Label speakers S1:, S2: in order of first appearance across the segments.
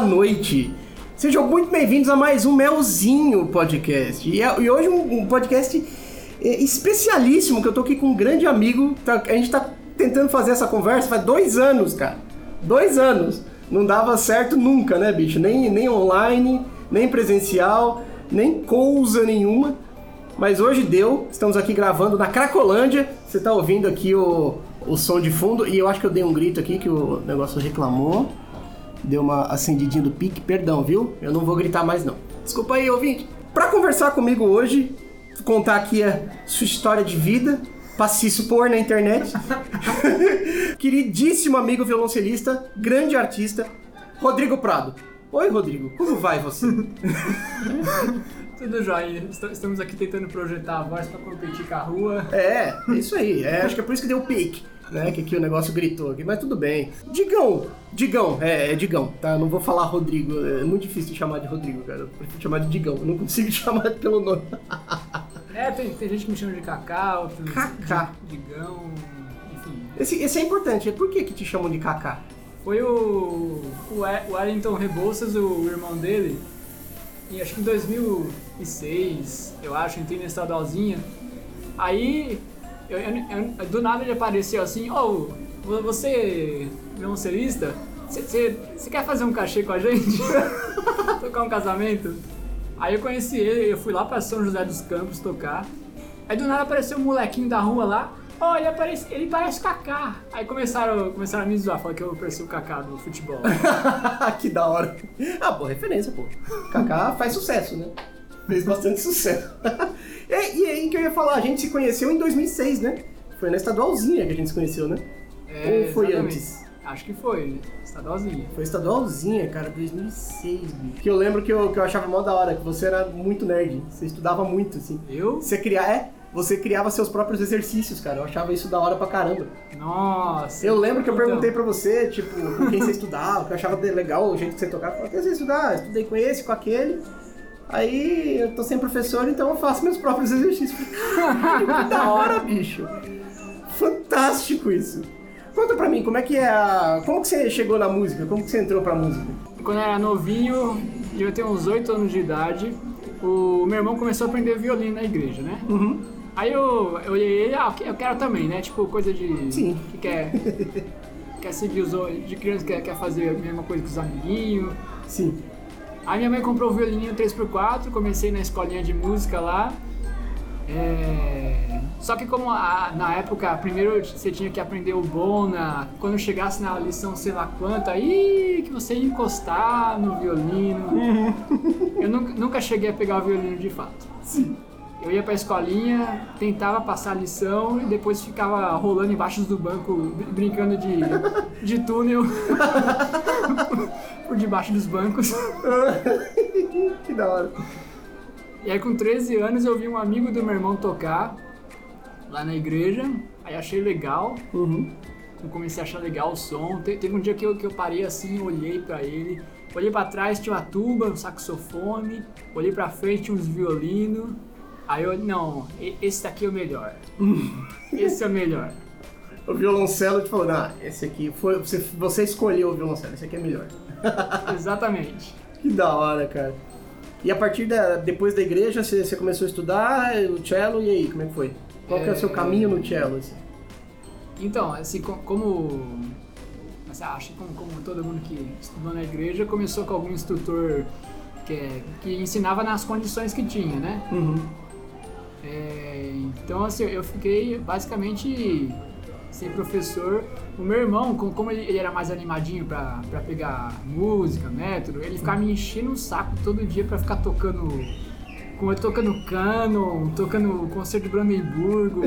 S1: boa noite. Sejam muito bem-vindos a mais um Melzinho Podcast. E, é- e hoje um, um podcast é, especialíssimo, que eu tô aqui com um grande amigo. Tá- a gente tá tentando fazer essa conversa faz dois anos, cara. Dois anos. Não dava certo nunca, né, bicho? Nem, nem online, nem presencial, nem coisa nenhuma. Mas hoje deu, estamos aqui gravando na Cracolândia. Você tá ouvindo aqui o, o som de fundo e eu acho que eu dei um grito aqui que o negócio reclamou. Deu uma acendidinha do pique, perdão, viu? Eu não vou gritar mais não. Desculpa aí, ouvinte. Pra conversar comigo hoje, contar aqui a sua história de vida, pra se expor na internet. Queridíssimo amigo violoncelista, grande artista, Rodrigo Prado. Oi, Rodrigo, como vai você?
S2: Tudo jóia. Est- Estamos aqui tentando projetar a voz pra competir com a rua.
S1: É, é isso aí. É, acho que é por isso que deu o pique, né? Que aqui o negócio gritou aqui, mas tudo bem. Digão, Digão, é, é Digão, tá? Não vou falar Rodrigo, é muito difícil chamar de Rodrigo, cara. Eu prefiro chamar de Digão, eu não consigo chamar pelo nome.
S2: É, tem, tem gente que me chama de Cacá, outros
S1: Cacá.
S2: de Digão, enfim.
S1: Esse, esse é importante, por que que te chamam de Kaká?
S2: Foi o, o o Wellington Rebouças, o irmão dele, e acho que em 2006, eu acho, entrei na estadualzinha. Aí, eu- eu- eu- do nada ele apareceu assim, ô, vo- você, violoncelista, você quer fazer um cachê com a gente? tocar um casamento? Aí eu conheci ele, eu fui lá pra São José dos Campos tocar. Aí do nada apareceu um molequinho da rua lá. Ó, ele, parece, ele parece Kaká. Aí começaram, começaram a me zoar, falaram que eu parecia o Kaká do futebol.
S1: que da hora. Ah, boa referência, pô. Kaká faz sucesso, né? Fez bastante sucesso. e, e aí que eu ia falar, a gente se conheceu em 2006, né? Foi na estadualzinha que a gente se conheceu, né? Ou foi
S2: exatamente.
S1: antes?
S2: Acho que foi, estadualzinha.
S1: Foi estadualzinha, cara, 2006, bicho. Que eu lembro que eu, que eu achava mó da hora, que você era muito nerd. Você estudava muito, assim.
S2: Eu?
S1: Você criava, é, você criava seus próprios exercícios, cara. Eu achava isso da hora pra caramba.
S2: Nossa.
S1: Eu lembro que eu
S2: Então,
S1: perguntei pra você, tipo, com quem você estudava, que eu achava legal o jeito que você tocava. Eu falei, quem você estudar? Estudei com esse, com aquele. Aí eu tô sem professor, então eu faço meus próprios exercícios. Que da hora, bicho. Fantástico isso. Conta pra mim, como é que é a... Como que você chegou na música? Como que você entrou pra música?
S2: Quando eu era novinho, eu tenho uns 8 anos de idade, o meu irmão começou a aprender violino na igreja, né?
S1: Uhum.
S2: Aí eu, eu olhei ele, ah, eu quero também, né? Tipo, coisa de.
S1: Sim.
S2: Que quer. quer seguir os. De criança que quer, quer fazer a mesma coisa que os amiguinhos.
S1: Sim.
S2: Aí minha mãe comprou o violininho 3x4, comecei na escolinha de música lá. É, Só que como a- na época, primeiro você tinha que aprender o bona, quando chegasse na lição sei lá quanto, aí que você ia encostar no violino. Eu nunca, nunca cheguei a pegar o violino de fato.
S1: Sim.
S2: Eu ia pra escolinha, tentava passar a lição e depois ficava rolando embaixo do banco, br- brincando de, de túnel por debaixo dos bancos.
S1: que da hora.
S2: E aí com 13 anos eu vi um amigo do meu irmão tocar lá na igreja, aí achei legal,
S1: Uhum.
S2: eu comecei a achar legal o som. Te- Teve um dia que eu, que eu parei assim, olhei pra ele, olhei pra trás, tinha uma tuba, um saxofone, olhei pra frente, tinha uns violinos. Aí eu, não, esse daqui é o melhor. Esse é o melhor.
S1: O violoncelo te falou, ah, esse aqui foi. Você, você escolheu o violoncelo, esse aqui é melhor.
S2: Exatamente.
S1: Que da hora, cara. E a partir da. Depois da igreja, você, você começou a estudar o cello, e aí, como é que foi? Qual que é o seu
S2: É.
S1: caminho no cello? Assim?
S2: Então, assim, co- como. Você acha que como, como todo mundo que estudou na igreja começou com algum instrutor que, é- que ensinava nas condições que tinha, né?
S1: Uhum.
S2: É, então, assim, eu fiquei basicamente sem professor. O meu irmão, com- como ele, era mais animadinho pra, pra pegar música, método, ele ficava me enchendo o saco todo dia pra ficar tocando. Com ele tocando cano, tocando concerto de Brandenburgo.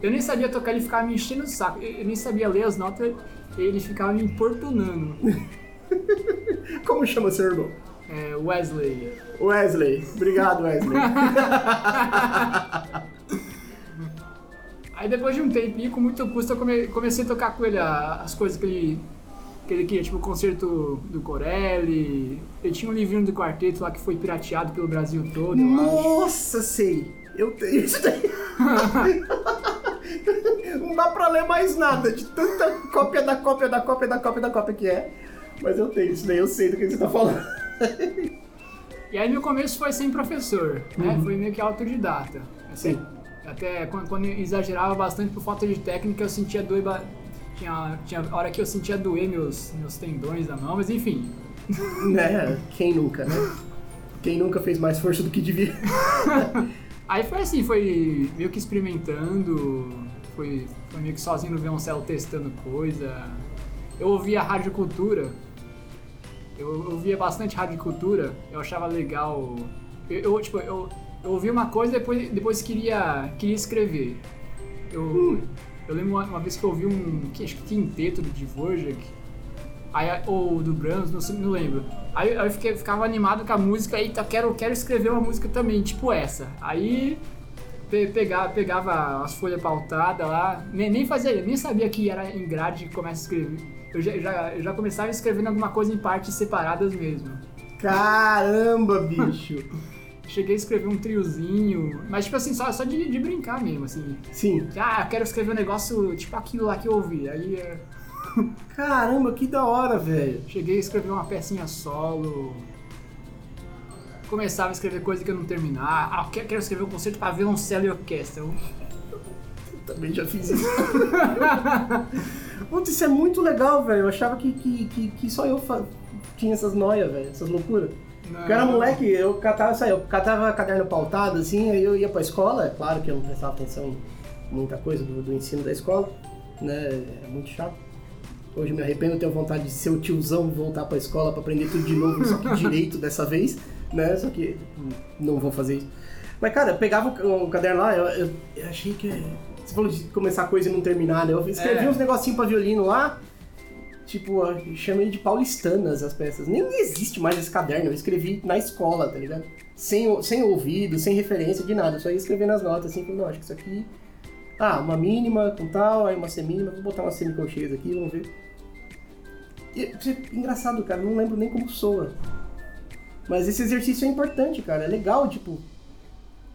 S2: Eu nem sabia tocar, ele ficava me enchendo o saco. Eu eu nem sabia ler as notas, ele ficava me importunando.
S1: Como chama seu irmão?
S2: É, Wesley.
S1: Wesley. Obrigado, Wesley.
S2: Aí depois de um tempinho, com muito custo, eu come- comecei a tocar com ele a- as coisas que ele, que ele queria, tipo o concerto do Corelli. Ele tinha um livrinho do quarteto lá que foi pirateado pelo Brasil todo.
S1: Nossa, sei. Eu tenho isso daí. Não dá pra ler mais nada de tanta cópia da cópia da cópia da cópia da cópia que é. Mas eu tenho, isso daí eu sei do que você tá falando.
S2: E aí no começo foi sem professor, né?
S1: Uhum.
S2: Foi meio que autodidata.
S1: Sim.
S2: Até quando, quando exagerava bastante por falta de técnica, eu sentia doer. ba- Tinha, tinha hora que eu sentia doer meus, meus tendões da mão, mas enfim.
S1: né? Quem nunca, né? Quem nunca fez mais força do que devia?
S2: Aí foi assim, foi meio que experimentando, foi, foi meio que sozinho no violoncelo testando coisa. Eu ouvia rádio cultura, eu ouvia bastante rádio cultura, eu achava legal. Eu, eu, tipo, eu, eu ouvia uma coisa e depois, depois queria, queria escrever. Eu, eu lembro uma, uma vez que eu ouvi um que, acho que quinteto do Dvorak, aí, ou do Brahms, não, não lembro. Aí, aí eu fiquei, ficava animado com a música, eita, quero, quero escrever uma música também, tipo essa. Aí pe, pegava, pegava as folhas pautadas lá, nem, nem fazia, nem sabia que era em grade que começa a escrever. Eu já, já, eu já começava escrevendo alguma coisa em partes separadas mesmo.
S1: Caramba, bicho!
S2: Cheguei a escrever um triozinho, mas tipo assim, só, só de, de brincar mesmo, assim.
S1: Sim.
S2: Ah, eu quero escrever um negócio tipo aquilo lá que eu ouvi. Aí é,
S1: Caramba, que da hora, velho.
S2: cheguei a escrever uma pecinha solo. Começava a escrever coisa que eu não terminar. Ah, eu quero quero escrever um concerto pra violoncelo e orquestra. Eu-
S1: Também já fiz isso. Putz, isso é muito legal, velho. Eu achava que, que, que, que só eu fa- tinha essas noias, velho, essas loucuras. Porque eu era moleque, eu catava aí, eu catava caderno pautado, assim, aí eu ia pra escola, é claro que eu não prestava atenção em muita coisa do, do ensino da escola, né? É muito chato. Hoje eu me arrependo, tenho vontade de ser o tiozão, voltar pra escola pra aprender tudo de novo, só que direito dessa vez, né? Só que não vou fazer isso. Mas, cara, eu pegava o, o caderno lá, eu, eu- eu achei que. Você falou de começar coisa e não terminar, né? Eu escrevi
S2: É.
S1: uns negocinhos pra violino lá, tipo, chamei de paulistanas as peças. Nem existe mais esse caderno, eu escrevi na escola, tá ligado? Sem, sem ouvido, sem referência de nada, eu só ia escrever nas notas assim, falei, não, acho que isso aqui. Ah, uma mínima com tal, aí uma semínima, vou botar umas semicolcheias aqui, vamos ver. E, você- engraçado, cara, não lembro nem como soa. Mas esse exercício é importante, cara. É legal, tipo,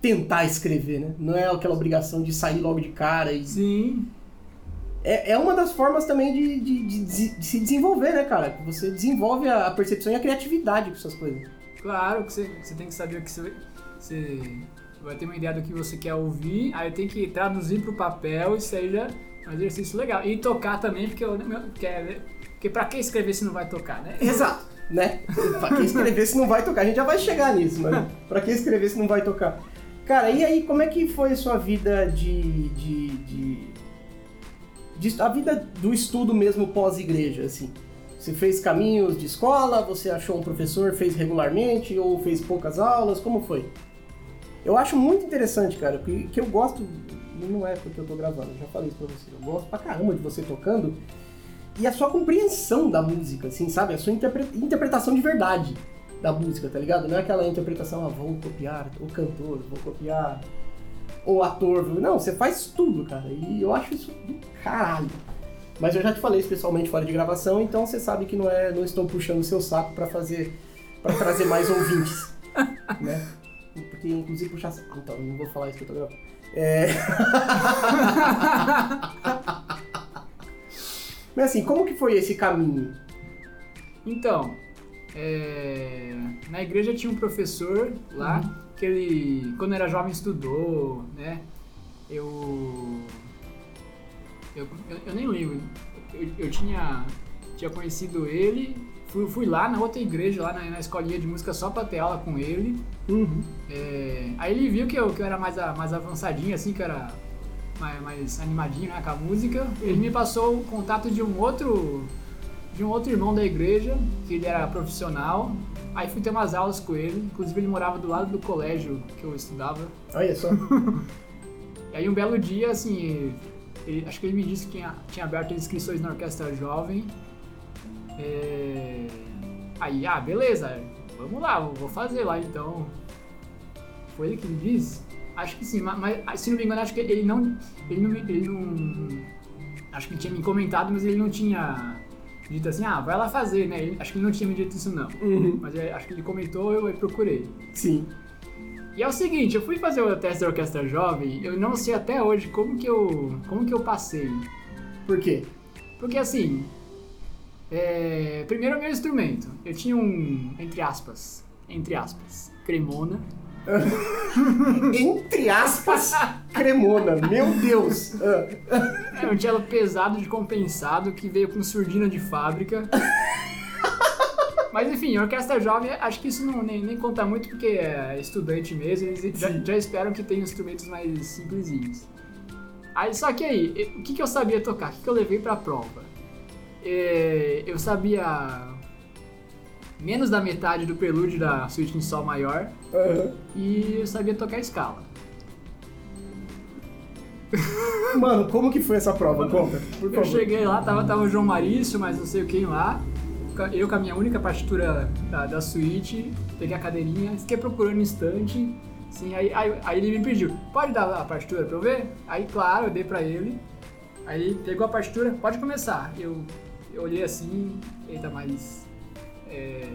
S1: tentar escrever, né? Não é aquela obrigação de sair logo de cara. E...
S2: Sim.
S1: É, é uma das formas também de, de, de- de- se desenvolver, né, cara? Você desenvolve a, a percepção e a criatividade com essas coisas.
S2: Claro que você, você tem que saber o que você, você vai ter uma ideia do que você quer ouvir, aí tem que traduzir pro papel e seja um exercício legal. E tocar também, porque, eu, porque, é- porque pra que escrever se não vai tocar, né?
S1: Exato, né? pra que escrever se não vai tocar? A gente já vai chegar nisso, mas pra que escrever se não vai tocar? Cara, e aí, como é que foi a sua vida de. de, de, de- a vida do estudo mesmo pós-igreja, assim? Você fez caminhos de escola, você achou um professor, fez regularmente ou fez poucas aulas? Como foi? Eu acho muito interessante, cara, porque que eu gosto. Não é porque eu tô gravando, eu já falei isso pra você. Eu gosto pra caramba de você tocando e a sua compreensão da música, assim, sabe? A sua interpre- interpretação de verdade da música, tá ligado? Não é aquela interpretação, ah, vou copiar o cantor, vou copiar o ator. Não, você faz tudo, cara. E eu acho isso do caralho. Mas eu já te falei isso pessoalmente fora de gravação, então você sabe que não é, não estou puxando o seu saco pra fazer, para trazer mais ouvintes, né? Porque inclusive puxar, então não vou falar isso que eu tô gravando. É... Mas assim, como que foi esse caminho?
S2: Então, é, na igreja tinha um professor lá que ele, quando era jovem, estudou, né? Eu. Eu, eu, eu nem lembro. Eu, eu tinha, tinha conhecido ele, fui, fui lá na outra igreja, lá na, na escolinha de música, só pra ter aula com ele.
S1: Uhum.
S2: É, aí ele viu que eu, que eu era mais, mais avançadinho, assim, que eu era mais, mais animadinho né, com a música. Ele me passou o contato de um outro de um outro irmão da igreja, que ele era profissional. Aí fui ter umas aulas com ele, inclusive ele morava do lado do colégio que eu estudava.
S1: Olha só.
S2: E aí um belo dia, assim, ele- acho que ele me disse que tinha, tinha aberto inscrições na Orquestra Jovem. É, Aí, ah, beleza, vamos lá, vou fazer lá então. Foi ele que me disse? Acho que sim, ma- mas, se não me engano, acho que ele não. Ele não. Ele não acho que ele tinha me comentado, mas ele não tinha dito assim, ah, vai lá fazer, né? Ele- acho que ele não tinha me dito isso não.
S1: Uhum.
S2: Mas é, acho que ele comentou, eu, eu procurei.
S1: Sim.
S2: E é o seguinte, eu fui fazer o teste da orquestra jovem, eu não sei até hoje como que eu, como que eu passei.
S1: Por quê?
S2: Porque assim, É, primeiro o meu instrumento. Eu tinha um, entre aspas, entre aspas, cremona.
S1: Entre aspas, cremona. Meu Deus.
S2: É um cello pesado de compensado que veio com surdina de fábrica. Mas enfim, orquestra jovem, acho que isso não, nem, nem conta muito porque é estudante mesmo, eles já, já esperam que tenha instrumentos mais simplesinhos. Aí, só que aí, o que, que eu sabia tocar? O que, que eu levei pra prova? É, eu sabia menos da metade do prelúdio da suíte em sol maior
S1: Aham.
S2: e eu sabia tocar escala.
S1: Mano, como que foi essa prova? Conta, por
S2: Eu
S1: favor.
S2: cheguei lá, tava, tava o João Marício, mas não sei quem lá. Eu com a minha única partitura da, da suíte, peguei a cadeirinha, fiquei procurando um instante. Assim, aí, aí, aí ele me pediu, pode dar a partitura pra eu ver? Aí, claro, eu dei pra ele. Aí ele pegou a partitura, pode começar. Eu, eu olhei assim, eita, mas. É,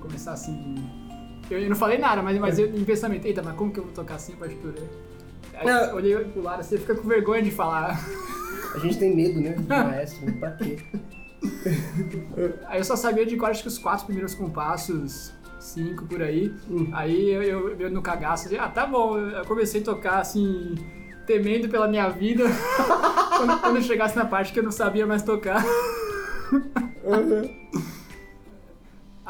S2: começar assim. Eu, não falei nada, mas, mas eu em pensamento, eita, mas como que eu vou tocar assim a partitura? Aí eu olhei pro lado assim, fica com vergonha de falar.
S1: A gente tem medo, né? De maestro, né? pra quê?
S2: Aí eu só sabia de quase que os quatro primeiros compassos, cinco por aí.
S1: Hum.
S2: Aí eu, eu, eu no cagaço, assim, ah, tá bom. Eu comecei a tocar assim, temendo pela minha vida. quando, quando eu chegasse na parte que eu não sabia mais tocar.
S1: Aham.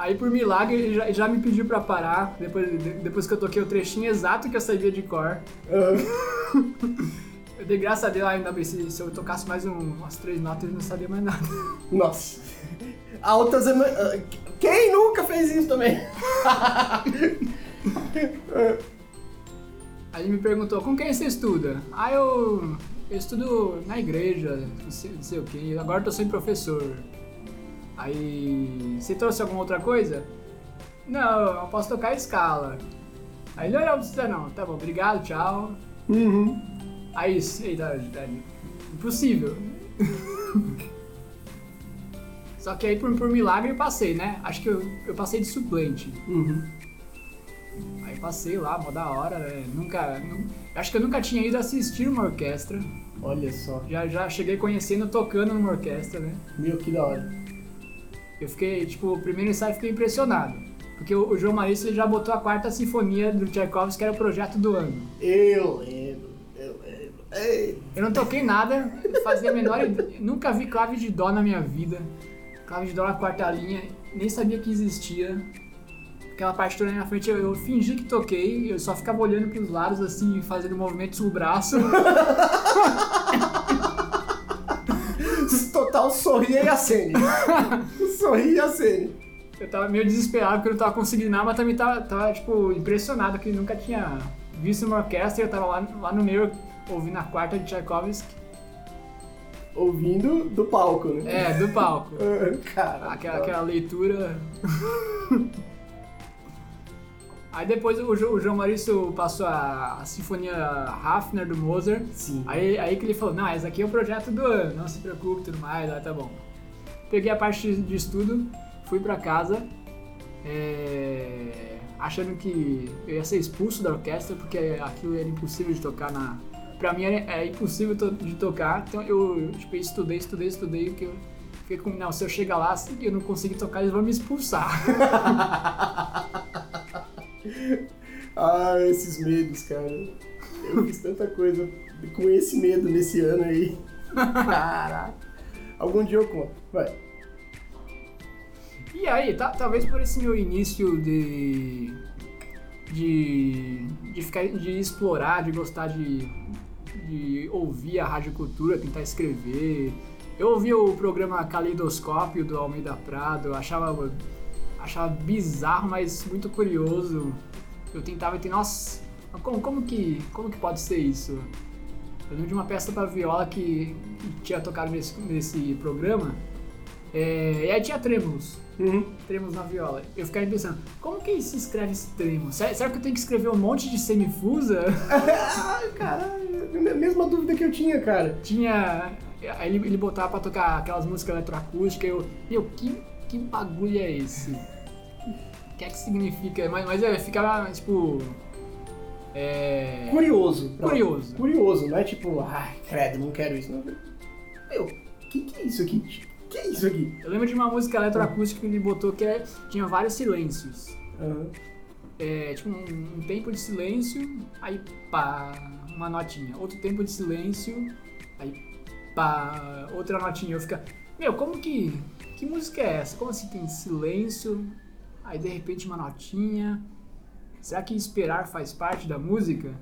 S2: Aí por milagre ele já, ele já me pediu pra parar, depois, de- depois que eu toquei o trechinho exato que eu sabia de cor.
S1: Aham.
S2: Eu dei graça a Deus ainda bem, se, se eu tocasse mais um- umas três notas eu não sabia mais nada.
S1: Nossa. Altas ah, Quem nunca fez isso também?
S2: Aí ele me perguntou, com quem você estuda? Ah, eu, eu estudo na igreja, não sei, não sei o que, agora eu tô sem professor. Aí, você trouxe alguma outra coisa? Não, eu posso tocar escala. Aí ele, não, não precisa não, tá bom, obrigado, tchau.
S1: Uhum.
S2: Aí, eita, é impossível. Só que aí, por, por milagre, eu passei, né? Acho que eu, eu passei de suplente.
S1: Uhum.
S2: Aí passei lá, mó da hora, né? Nunca. nu- acho que eu nunca tinha ido assistir uma orquestra.
S1: Olha só.
S2: Já, já cheguei conhecendo tocando numa orquestra, né?
S1: Meu, que da hora.
S2: Eu fiquei, tipo, o primeiro ensaio fiquei impressionado. Porque o, o João Maurício já botou a quarta sinfonia do Tchaikovsky, que era o projeto do ano.
S1: Eu lembro. Eu lembro. Ei.
S2: Eu não toquei nada, fazia a menor ideia. Nunca vi clave de dó na minha vida. Clave de dó na quarta linha, nem sabia que existia. Aquela partitura na minha frente, eu, eu fingi que toquei, eu só ficava olhando pros lados assim, fazendo movimentos com o braço.
S1: Total sorria e acene. sorria e acene.
S2: Eu tava meio desesperado porque eu não tava conseguindo nada, mas também tava, tava tipo, impressionado que nunca tinha visto uma orquestra eu tava lá, lá no meio ouvindo a quarta de Tchaikovsky.
S1: Ouvindo do palco, né?
S2: É, do palco.
S1: Cara.
S2: Aquela, aquela leitura. Aí depois o, Jo- o João Maurício passou a, a Sinfonia Hafner do Mozart.
S1: Sim.
S2: Aí, aí que ele falou, não, esse aqui é o projeto do ano, não se preocupe tudo mais, aí tá bom. Peguei a parte de, estudo, fui pra casa, é, achando que eu ia ser expulso da orquestra, porque aquilo era impossível de tocar na... Pra mim era, era impossível to- de tocar, então eu tipo, estudei, estudei, estudei, que eu fiquei com, não, se eu chegar lá e eu não conseguir tocar, eles vão me expulsar.
S1: Ah, esses medos, cara. Eu fiz tanta coisa com esse medo nesse ano aí. Caraca. Algum dia eu conto. Vai.
S2: E aí, ta- talvez por esse meu início de. de. de ficar. de explorar, de gostar de. de ouvir a Rádio Cultura, tentar escrever. Eu ouvia o programa Caleidoscópio do Almeida Prado, eu achava. Achava bizarro, mas muito curioso. Eu tentava entender, nossa, como, como que. como que pode ser isso? Eu lembro de uma peça para viola que, que tinha tocado nesse, nesse programa. É, e aí tinha trêmos
S1: Uhum.
S2: tremos na viola. Eu ficava pensando, como que se escreve esse tremo? Será, será que eu tenho que escrever um monte de semifusa?
S1: Ah, caralho. a Mesma dúvida que eu tinha, cara.
S2: Tinha. Aí ele, ele botava pra tocar aquelas músicas eletroacústicas. Eu, meu, que, que bagulho é esse? O que é que significa? Mas, mas eu ficava, tipo. É.
S1: Curioso.
S2: Curioso.
S1: Curioso, não é tipo, ai, credo, não quero isso. Não. Meu, o que, que é isso aqui? que é isso aqui?
S2: Eu lembro de uma música eletroacústica que ele botou que é- tinha vários silêncios.
S1: Aham.
S2: É, tipo um, um tempo de silêncio, aí pá, uma notinha. Outro tempo de silêncio, aí pá, outra notinha. Eu fica, meu, como que. Que música é essa? Como assim tem silêncio, aí de repente uma notinha? Será que esperar faz parte da música?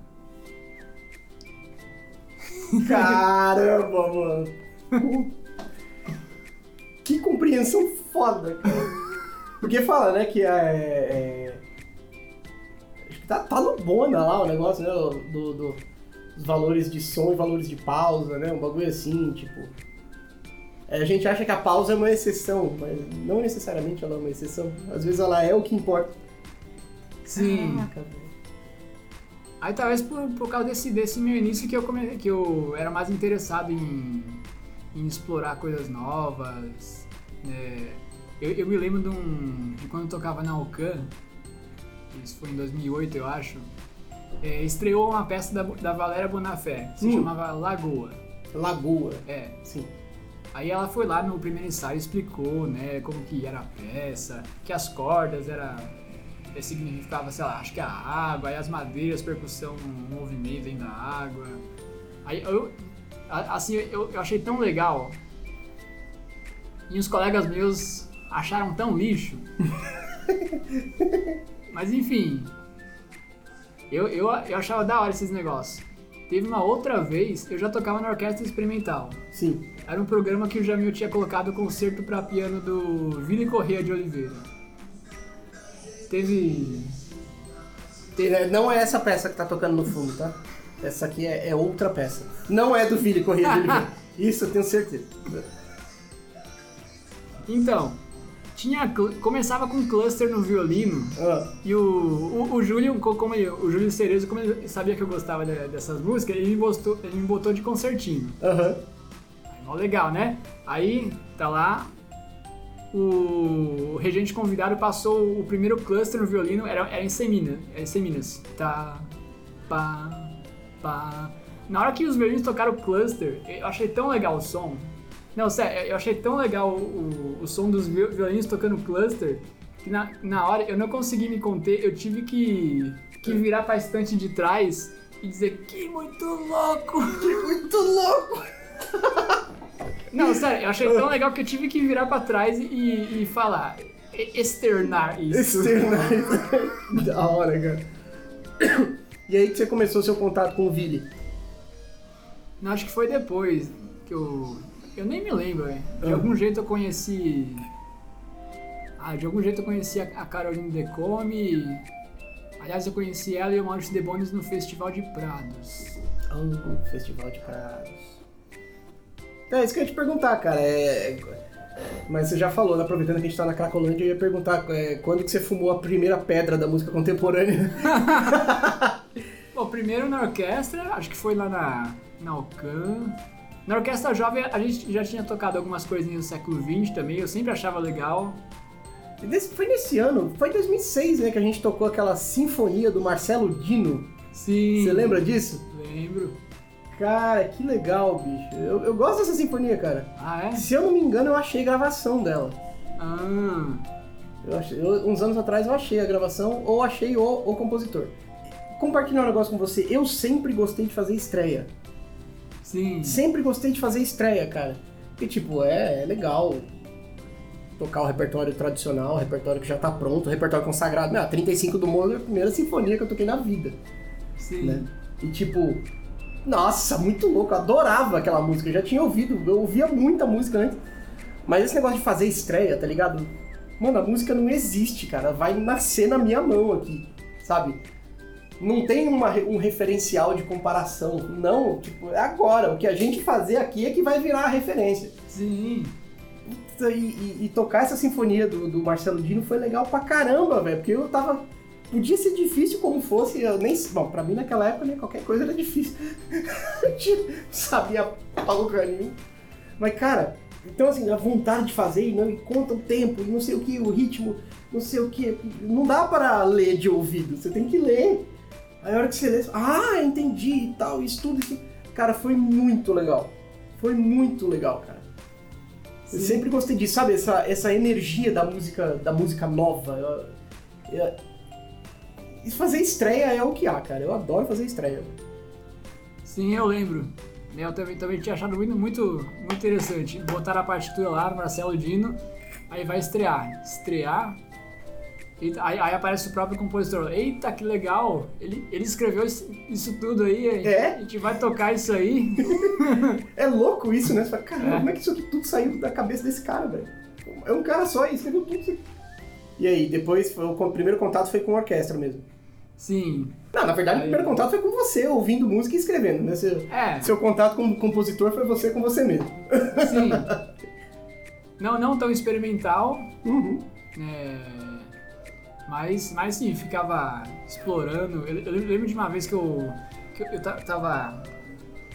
S1: Caramba, mano. que compreensão foda, cara. Porque fala, né, que é. é- Acho que tá, tá no Bona lá o negócio, né? Do, do- dos valores de som e valores de pausa, né? Um bagulho assim, tipo. A gente acha que a pausa é uma exceção, mas não necessariamente ela é uma exceção. Às vezes ela é o que importa.
S2: Sim.
S1: Caraca, velho.
S2: Aí talvez por, por causa desse, desse meu início que eu, come, que eu era mais interessado em, em explorar coisas novas. né? Eu, eu me lembro de, um, de quando eu tocava na Alcan, isso foi em 2008 eu acho, é, estreou uma peça da, da Valéria Bonafé, se
S1: Hum.
S2: chamava Lagoa.
S1: Lagoa.
S2: É,
S1: Sim.
S2: Aí ela foi lá no primeiro ensaio e explicou, né, como que era a peça, que as cordas era eh, significava, sei lá, acho que a água, aí as madeiras, percussão, movimento dentro da água. Aí eu, assim, eu, eu achei tão legal. E os colegas meus acharam tão lixo. Mas enfim, eu, eu, eu achava da hora esses negócios. Teve uma outra vez, eu já tocava na orquestra experimental.
S1: Sim.
S2: Era um programa que o Jamil tinha colocado o concerto para piano do Vini Correia de Oliveira. Teve.
S1: É, Não é essa peça que tá tocando no fundo, tá? Essa aqui é, é outra peça. Não é do Vili Corrêa de Oliveira. Isso eu tenho certeza.
S2: Então, tinha começava com um cluster no violino
S1: Ah,
S2: e o, o, o Júlio, co- como ele, o Júlio Cerezo, como ele sabia que eu gostava de- dessas músicas, ele me, botou, ele me botou de concertinho.
S1: Aham.
S2: Mó legal, né? Aí, tá lá, o regente convidado passou o primeiro cluster no violino, era, era em seminas, era em seminas. Tá, pá, pá. Na hora que os violinos tocaram o cluster, eu achei tão legal o som. Não, sério, eu achei tão legal o, o, o som dos vi- violinos tocando cluster, que na, na hora eu não consegui me conter, eu tive que, que virar pra estante de trás e dizer, que muito louco!
S1: Muito louco!
S2: Não, sério, eu achei tão legal que eu tive que virar pra trás e, e falar, externar isso.
S1: Externar. da hora, cara. E aí que você começou seu contato com o Vili?
S2: Não, acho que foi depois que eu. Eu nem me lembro, velho. De
S1: Ah.
S2: algum jeito eu conheci. Ah, de algum jeito eu conheci a a Caroline Decome. Aliás, eu conheci ela e o Maurício De Bonis no Festival de Prados.
S1: Oh, Festival de Prados. É isso que eu ia te perguntar, cara. É... Mas você já falou, né? aproveitando que a gente tá na Cracolândia, eu ia perguntar é, quando que você fumou a primeira pedra da música contemporânea?
S2: Bom, primeiro na orquestra, acho que foi lá na, na Alcan. Na orquestra jovem a gente já tinha tocado algumas coisinhas do século XX também, eu sempre achava legal.
S1: E nesse- Foi nesse ano, foi em 2006, né, que a gente tocou aquela sinfonia do Marcelo Dino.
S2: Sim.
S1: Você lembra disso?
S2: Lembro.
S1: Cara, que legal, bicho. Eu, eu gosto dessa sinfonia, cara.
S2: Ah, é?
S1: Se eu não me engano, eu achei gravação dela.
S2: Ah.
S1: Eu achei- eu- uns anos atrás eu achei a gravação ou achei o, o compositor. Compartilhar um negócio com você, eu sempre gostei de fazer estreia.
S2: Sim.
S1: Sempre gostei de fazer estreia, cara. Porque, tipo, é, é legal tocar o repertório tradicional, o repertório que já tá pronto, o repertório consagrado. Não, a 35 do Mozart é a primeira sinfonia que eu toquei na vida,
S2: Sim.
S1: né? E, tipo, nossa, muito louco, eu adorava aquela música, eu já tinha ouvido, eu ouvia muita música antes. Mas esse negócio de fazer estreia, tá ligado? Mano, a música não existe, cara, vai nascer na minha mão aqui, sabe? Não tem uma, um referencial de comparação, não, tipo, é agora, o que a gente fazer aqui é que vai virar a referência.
S2: Sim.
S1: E, e- e tocar essa sinfonia do, do Marcelo Dino foi legal pra caramba, velho, porque eu tava. Podia ser difícil como fosse, eu nem. Bom, pra mim naquela época, né, qualquer coisa era difícil. eu sabia paluca nenhum. Mas, cara, então assim, a vontade de fazer e não e conta o tempo, e não sei o que, o ritmo, não sei o que. Não dá para ler de ouvido, você tem que ler. Aí a hora que você lê, ah, entendi e tal, isso tudo, isso. Cara, foi muito legal. Foi muito legal, cara. Eu sempre gostei disso, sabe? Essa, essa energia da música, da música nova. Eu- eu- e fazer estreia é o que há, cara. Eu adoro fazer estreia.
S2: Sim, eu lembro. Eu também, também tinha achado muito, muito, muito interessante. Botaram a partitura lá, Marcelo Dino, aí vai estrear. Estrear. e aí, aí aparece o próprio compositor. Eita, que legal! Ele, ele escreveu isso, isso tudo aí.
S1: É?
S2: A gente vai tocar isso aí.
S1: É louco isso, né? Você fala, caramba,
S2: É.
S1: como é que isso aqui tudo saiu da cabeça desse cara, velho? É um cara só e escreveu tudo isso aqui. E aí, depois, foi- o primeiro contato foi com a orquestra mesmo.
S2: Sim.
S1: Não, na verdade, o
S2: Aí-
S1: primeiro contato foi com você, ouvindo música e escrevendo, né? Seu,
S2: É,
S1: seu contato com o compositor foi você com você mesmo.
S2: sim. Não, não tão experimental,
S1: Uhum.
S2: É, mas, mas sim, ficava explorando. Eu, eu lembro de uma vez que eu, que eu, eu ta- tava,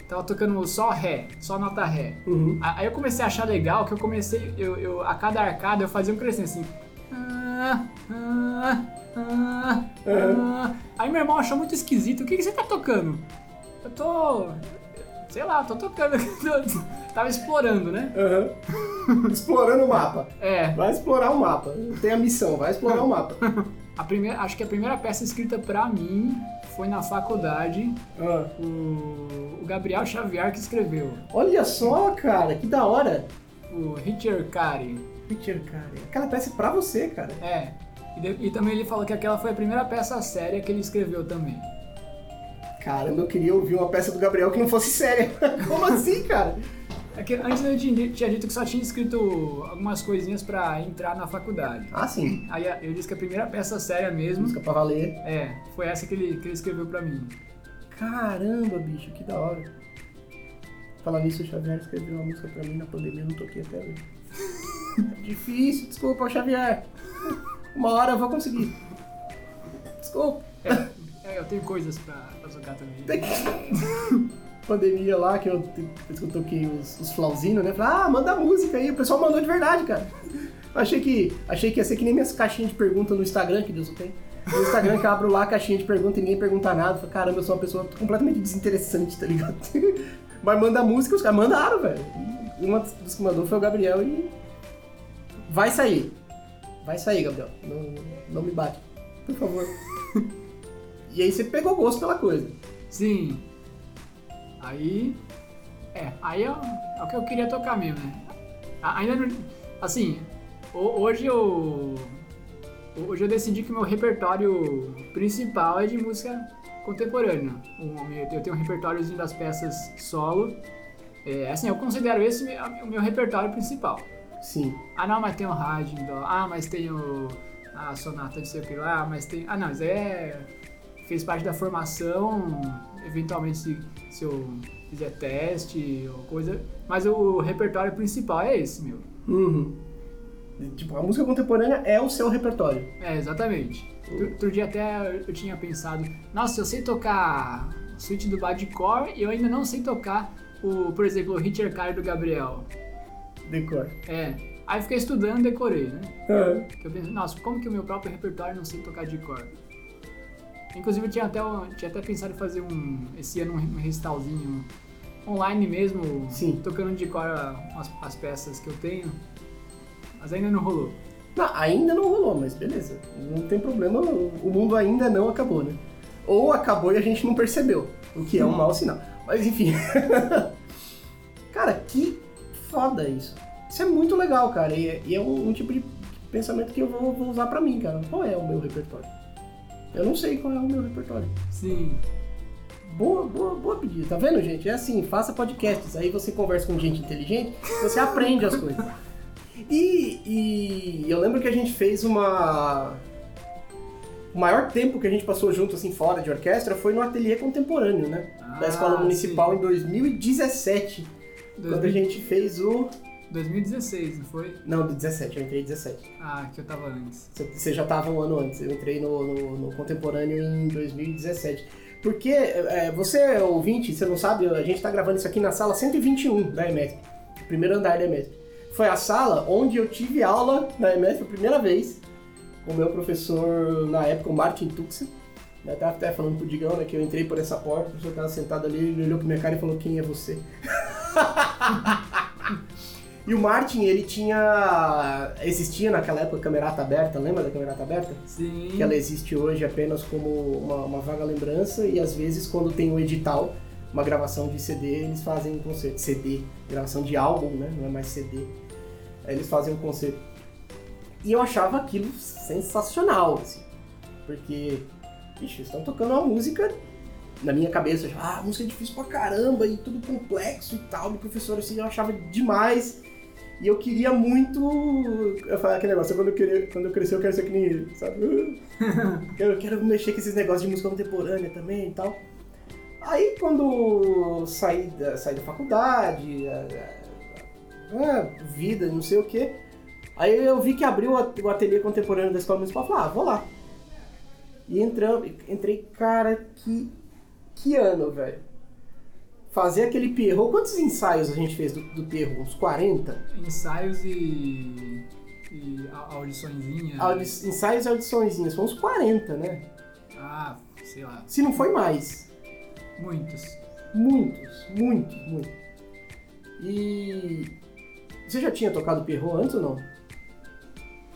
S2: tava tocando só Ré, só nota Ré.
S1: Uhum.
S2: Aí eu comecei a achar legal que eu comecei, eu, eu, a cada arcada eu fazia um crescendo assim. Ah, ah, ah, ah. Aí meu irmão achou muito esquisito. O que, que você tá tocando? Eu tô. Sei lá, tô tocando. Tava explorando, né?
S1: Aham. Explorando o mapa.
S2: É.
S1: Vai explorar o mapa. Tem a missão, vai explorar o mapa.
S2: A primeira, acho que a primeira peça escrita pra mim foi na faculdade,
S1: Ah.
S2: o, o Gabriel Xavier que escreveu.
S1: Olha só, cara, que da hora.
S2: O Richard Cary.
S1: Richard, cara, aquela peça é pra você, cara.
S2: É. E, de- e também ele falou que aquela foi a primeira peça séria que ele escreveu também.
S1: Caramba, eu queria ouvir uma peça do Gabriel que não fosse séria. Como assim, cara?
S2: É que antes eu tinha, tinha dito que só tinha escrito algumas coisinhas pra entrar na faculdade.
S1: Ah, sim.
S2: Aí ele disse que a primeira peça séria mesmo,
S1: Música pra valer.
S2: é, foi essa que ele, que ele escreveu pra mim.
S1: Caramba, bicho, que da hora. Falar nisso, o Xavier escreveu uma música pra mim na pandemia, eu não toquei até hoje. Difícil, desculpa, Xavier. Uma hora eu vou conseguir. Desculpa.
S2: É, eu tenho coisas pra, pra tocar também.
S1: Tem Pandemia lá, que eu, que eu toquei os, os flauzinos, né? Falei, ah, manda música aí. O pessoal mandou de verdade, cara. Achei que, achei que ia ser que nem minhas caixinhas de pergunta no Instagram, que Deus o tem. No Instagram que eu abro lá a caixinha de pergunta e ninguém pergunta nada. Falei, caramba, eu sou uma pessoa completamente desinteressante, tá ligado? Mas manda música, os caras mandaram, velho. Uma dos que mandou foi o Gabriel e. Vai sair. Vai sair, Gabriel. Não, não me bate. Por favor. E aí você pegou gosto pela coisa.
S2: Sim. Aí. É, aí é, o- é o que eu queria tocar mesmo, né? Ainda não. Assim, ho- hoje eu. Hoje eu decidi que meu repertório principal é de música contemporânea. Eu tenho um repertóriozinho das peças solo. É, assim, eu considero esse o meu repertório principal.
S1: Sim.
S2: Ah não, mas tem o Haydn, dó. ah, mas tem o, a sonata de sei o que lá, mas tem. Ah não, isso aí é. Fez parte da formação, eventualmente se, se eu fizer teste ou coisa. Mas o repertório principal é esse, meu.
S1: Uhum. Tipo, a música contemporânea é o seu repertório.
S2: É, exatamente. Outro, outro dia até eu tinha pensado, nossa, eu sei tocar suíte do Badcore e eu ainda não sei tocar o, por exemplo, o Richard Carey do Gabriel.
S1: Decor.
S2: É. Aí fiquei estudando e decorei, né? Que eu pensei, nossa, como que o meu próprio repertório não sei tocar de cor? Inclusive eu tinha até, tinha até pensado em fazer um, esse ano um recitalzinho online mesmo,
S1: Sim.
S2: tocando de cor as, as peças que eu tenho, mas ainda não rolou.
S1: Não, ainda não rolou, mas beleza. Não tem problema, o mundo ainda não acabou, né? Ou acabou e a gente não percebeu, o que é um mau sinal. Mas enfim. cara, que foda isso. Isso é muito legal, cara. E, é- e é um, um tipo de pensamento que eu vou, vou usar pra mim, cara. Qual é o meu repertório? Eu não sei qual é o meu repertório.
S2: Sim,
S1: Boa, boa, boa pedida. Tá vendo, gente? É assim, faça podcasts. Aí você conversa com gente inteligente, você aprende as coisas. E, e eu lembro que a gente fez uma. O maior tempo que a gente passou junto, assim, fora de orquestra, foi no ateliê contemporâneo, né? da
S2: Ah,
S1: Escola Municipal
S2: sim.
S1: em 2017. Quando a gente fez o.
S2: 2016, não foi?
S1: Não, de 17, eu entrei em 17.
S2: Ah, que eu tava antes.
S1: Você- Você já estava um ano antes, eu entrei no, no, no contemporâneo em 2017. Porque é, você, ouvinte, você não sabe, a gente está gravando isso aqui na sala 121 da EMESP, primeiro andar da EMESP. Foi a sala onde eu tive aula na EMESP a primeira vez, com o meu professor, na época, o Martin Tuxen. Eu tava até falando pro Digão, né, que eu entrei por essa porta, o professor tava sentado ali, ele olhou pra minha cara e falou, quem é você? E o Martin, ele tinha. Existia naquela época a camerata aberta, lembra da camerata aberta?
S2: Sim.
S1: Que ela existe hoje apenas como uma, uma vaga lembrança e às vezes quando tem o edital, uma gravação de CD, eles fazem um concerto. CD, gravação de álbum, né? Não é mais CD. Eles fazem um concerto. E eu achava aquilo sensacional, assim. Porque, bicho, eles estão tocando uma música na minha cabeça. Achava, ah, música é difícil pra caramba e tudo complexo e tal. O professor, assim, eu achava demais. E eu queria muito. Eu falava aquele negócio, quando eu, queria, quando eu crescer eu quero ser que nem ele, sabe? eu quero mexer com esses negócios de música contemporânea também e tal. Aí quando saí da, saí da faculdade, a, a, a vida, não sei o que, aí eu vi que abriu o ateliê contemporâneo da escola municipal, falei, ah, vou lá. E entramos, entrei, cara, que, que ano, velho. Fazer aquele perro. Quantos ensaios a gente fez do, do perro? Uns 40?
S2: Ensaios e. e audiçõezinhas.
S1: Audi, ensaios e audiçõezinhas. Foi uns 40, né?
S2: Ah, sei lá.
S1: Se não foi mais.
S2: Muitos.
S1: Muitos, muitos, muitos. E. Você já tinha tocado perro antes ou não?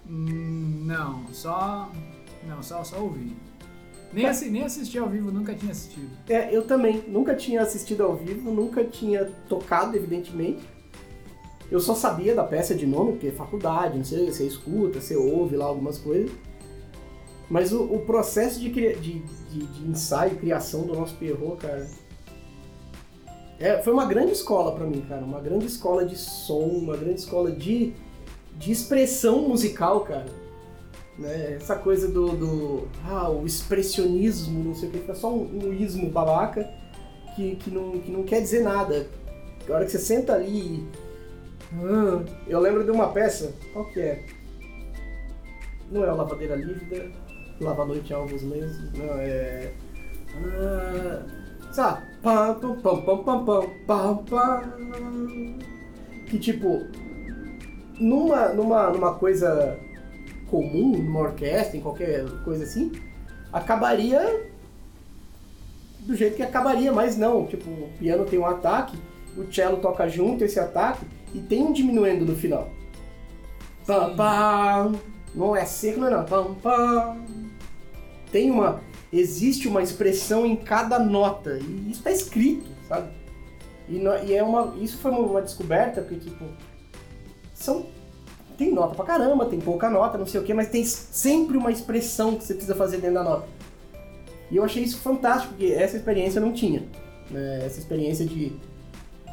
S2: Hum, não, só. Não, só, só ouvi. Nem, assi nem assisti ao vivo, nunca tinha assistido.
S1: É, eu também. Nunca tinha assistido ao vivo, nunca tinha tocado, evidentemente. Eu só sabia da peça de nome, porque é faculdade, não sei, você escuta, você ouve lá algumas coisas. Mas o, o processo de, de, de, de ensaio, criação do nosso perro, cara, é, foi uma grande escola para mim, cara. Uma grande escola de som, uma grande escola de, de expressão musical, cara. Né? Essa coisa do, do. Ah, o expressionismo, não sei o que, é só um, um ismo babaca que, que, não, que não quer dizer nada. A hora que você senta ali. Ah, eu lembro de uma peça, qual que é? Não é o Lavadeira Lívida, Lava Noite Alvos mesmo, não, é. Ah, sabe? Pam, pam, pam, pam, pam, pam. Que tipo, numa, numa, numa coisa comum, numa orquestra, em qualquer coisa assim, acabaria do jeito que acabaria, mas não. Tipo, o piano tem um ataque, o cello toca junto esse ataque e tem um diminuendo no final. Pam, pam. Não é seco, não é não. Pam, pam. Tem uma. Existe uma expressão em cada nota. E isso está escrito, sabe? E, e é uma. Isso foi uma, uma descoberta, porque, tipo. São tem nota pra caramba, tem pouca nota, não sei o que, mas tem sempre uma expressão que você precisa fazer dentro da nota. E eu achei isso fantástico, porque essa experiência eu não tinha. Né? Essa experiência de,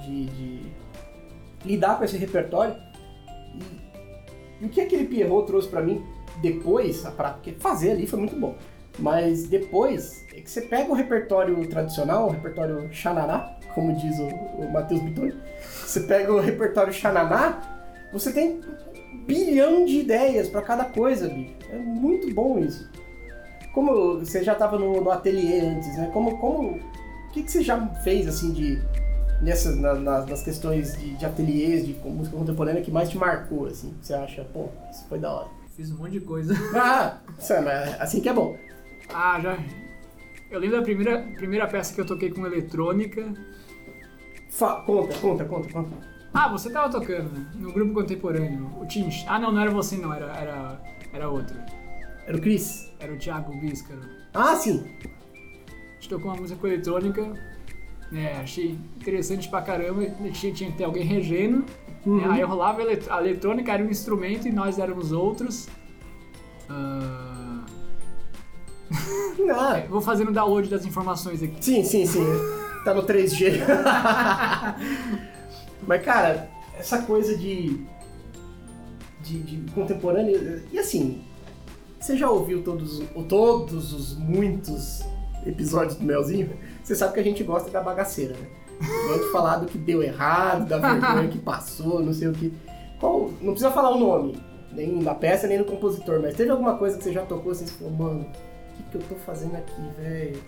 S1: de, de, lidar com esse repertório. E, e o que aquele Pierrot trouxe para mim depois, pra, porque fazer ali foi muito bom. Mas depois, é que você pega o repertório tradicional, o repertório xananá, como diz o, o Matheus Bitoni, você pega o repertório xananá, você tem bilhão de ideias para cada coisa, bicho. É muito bom isso. Como você já estava no, no ateliê antes, né? Como, como, o que, que você já fez assim de nessas na, na, nas questões de, de ateliês de música contemporânea que mais te marcou, assim? Você acha, pô, isso foi da hora?
S2: Fiz um monte de coisa.
S1: Ah, é, assim que é bom.
S2: Ah, já. Eu lembro da primeira, primeira peça que eu toquei com eletrônica.
S1: Fa conta, conta, conta, conta.
S2: Ah, você tava tocando né? no grupo contemporâneo. O Tim. Ah, não, não era você, não, era, era, era outro.
S1: Era o Chris?
S2: Era o Thiago Bíscaro.
S1: Ah, sim!
S2: A gente tocou uma música eletrônica. É, achei interessante pra caramba. Tinha, tinha que ter alguém regendo. Uhum. Né? Aí eu rolava a eletrônica, era um instrumento e nós éramos outros. Uh...
S1: Ah.
S2: Vou fazendo download das informações aqui.
S1: Sim, sim, sim. Tá no 3G. Mas, cara, essa coisa de, de, de contemporâneo. E assim, você já ouviu todos, todos os muitos episódios do Melzinho? Você sabe que a gente gosta da bagaceira, né? De falar do que deu errado, da vergonha que passou, não sei o que. Qual, não precisa falar o nome, nem da peça, nem do compositor, mas teve alguma coisa que você já tocou assim, você falou, mano, o que, que eu tô fazendo aqui, velho?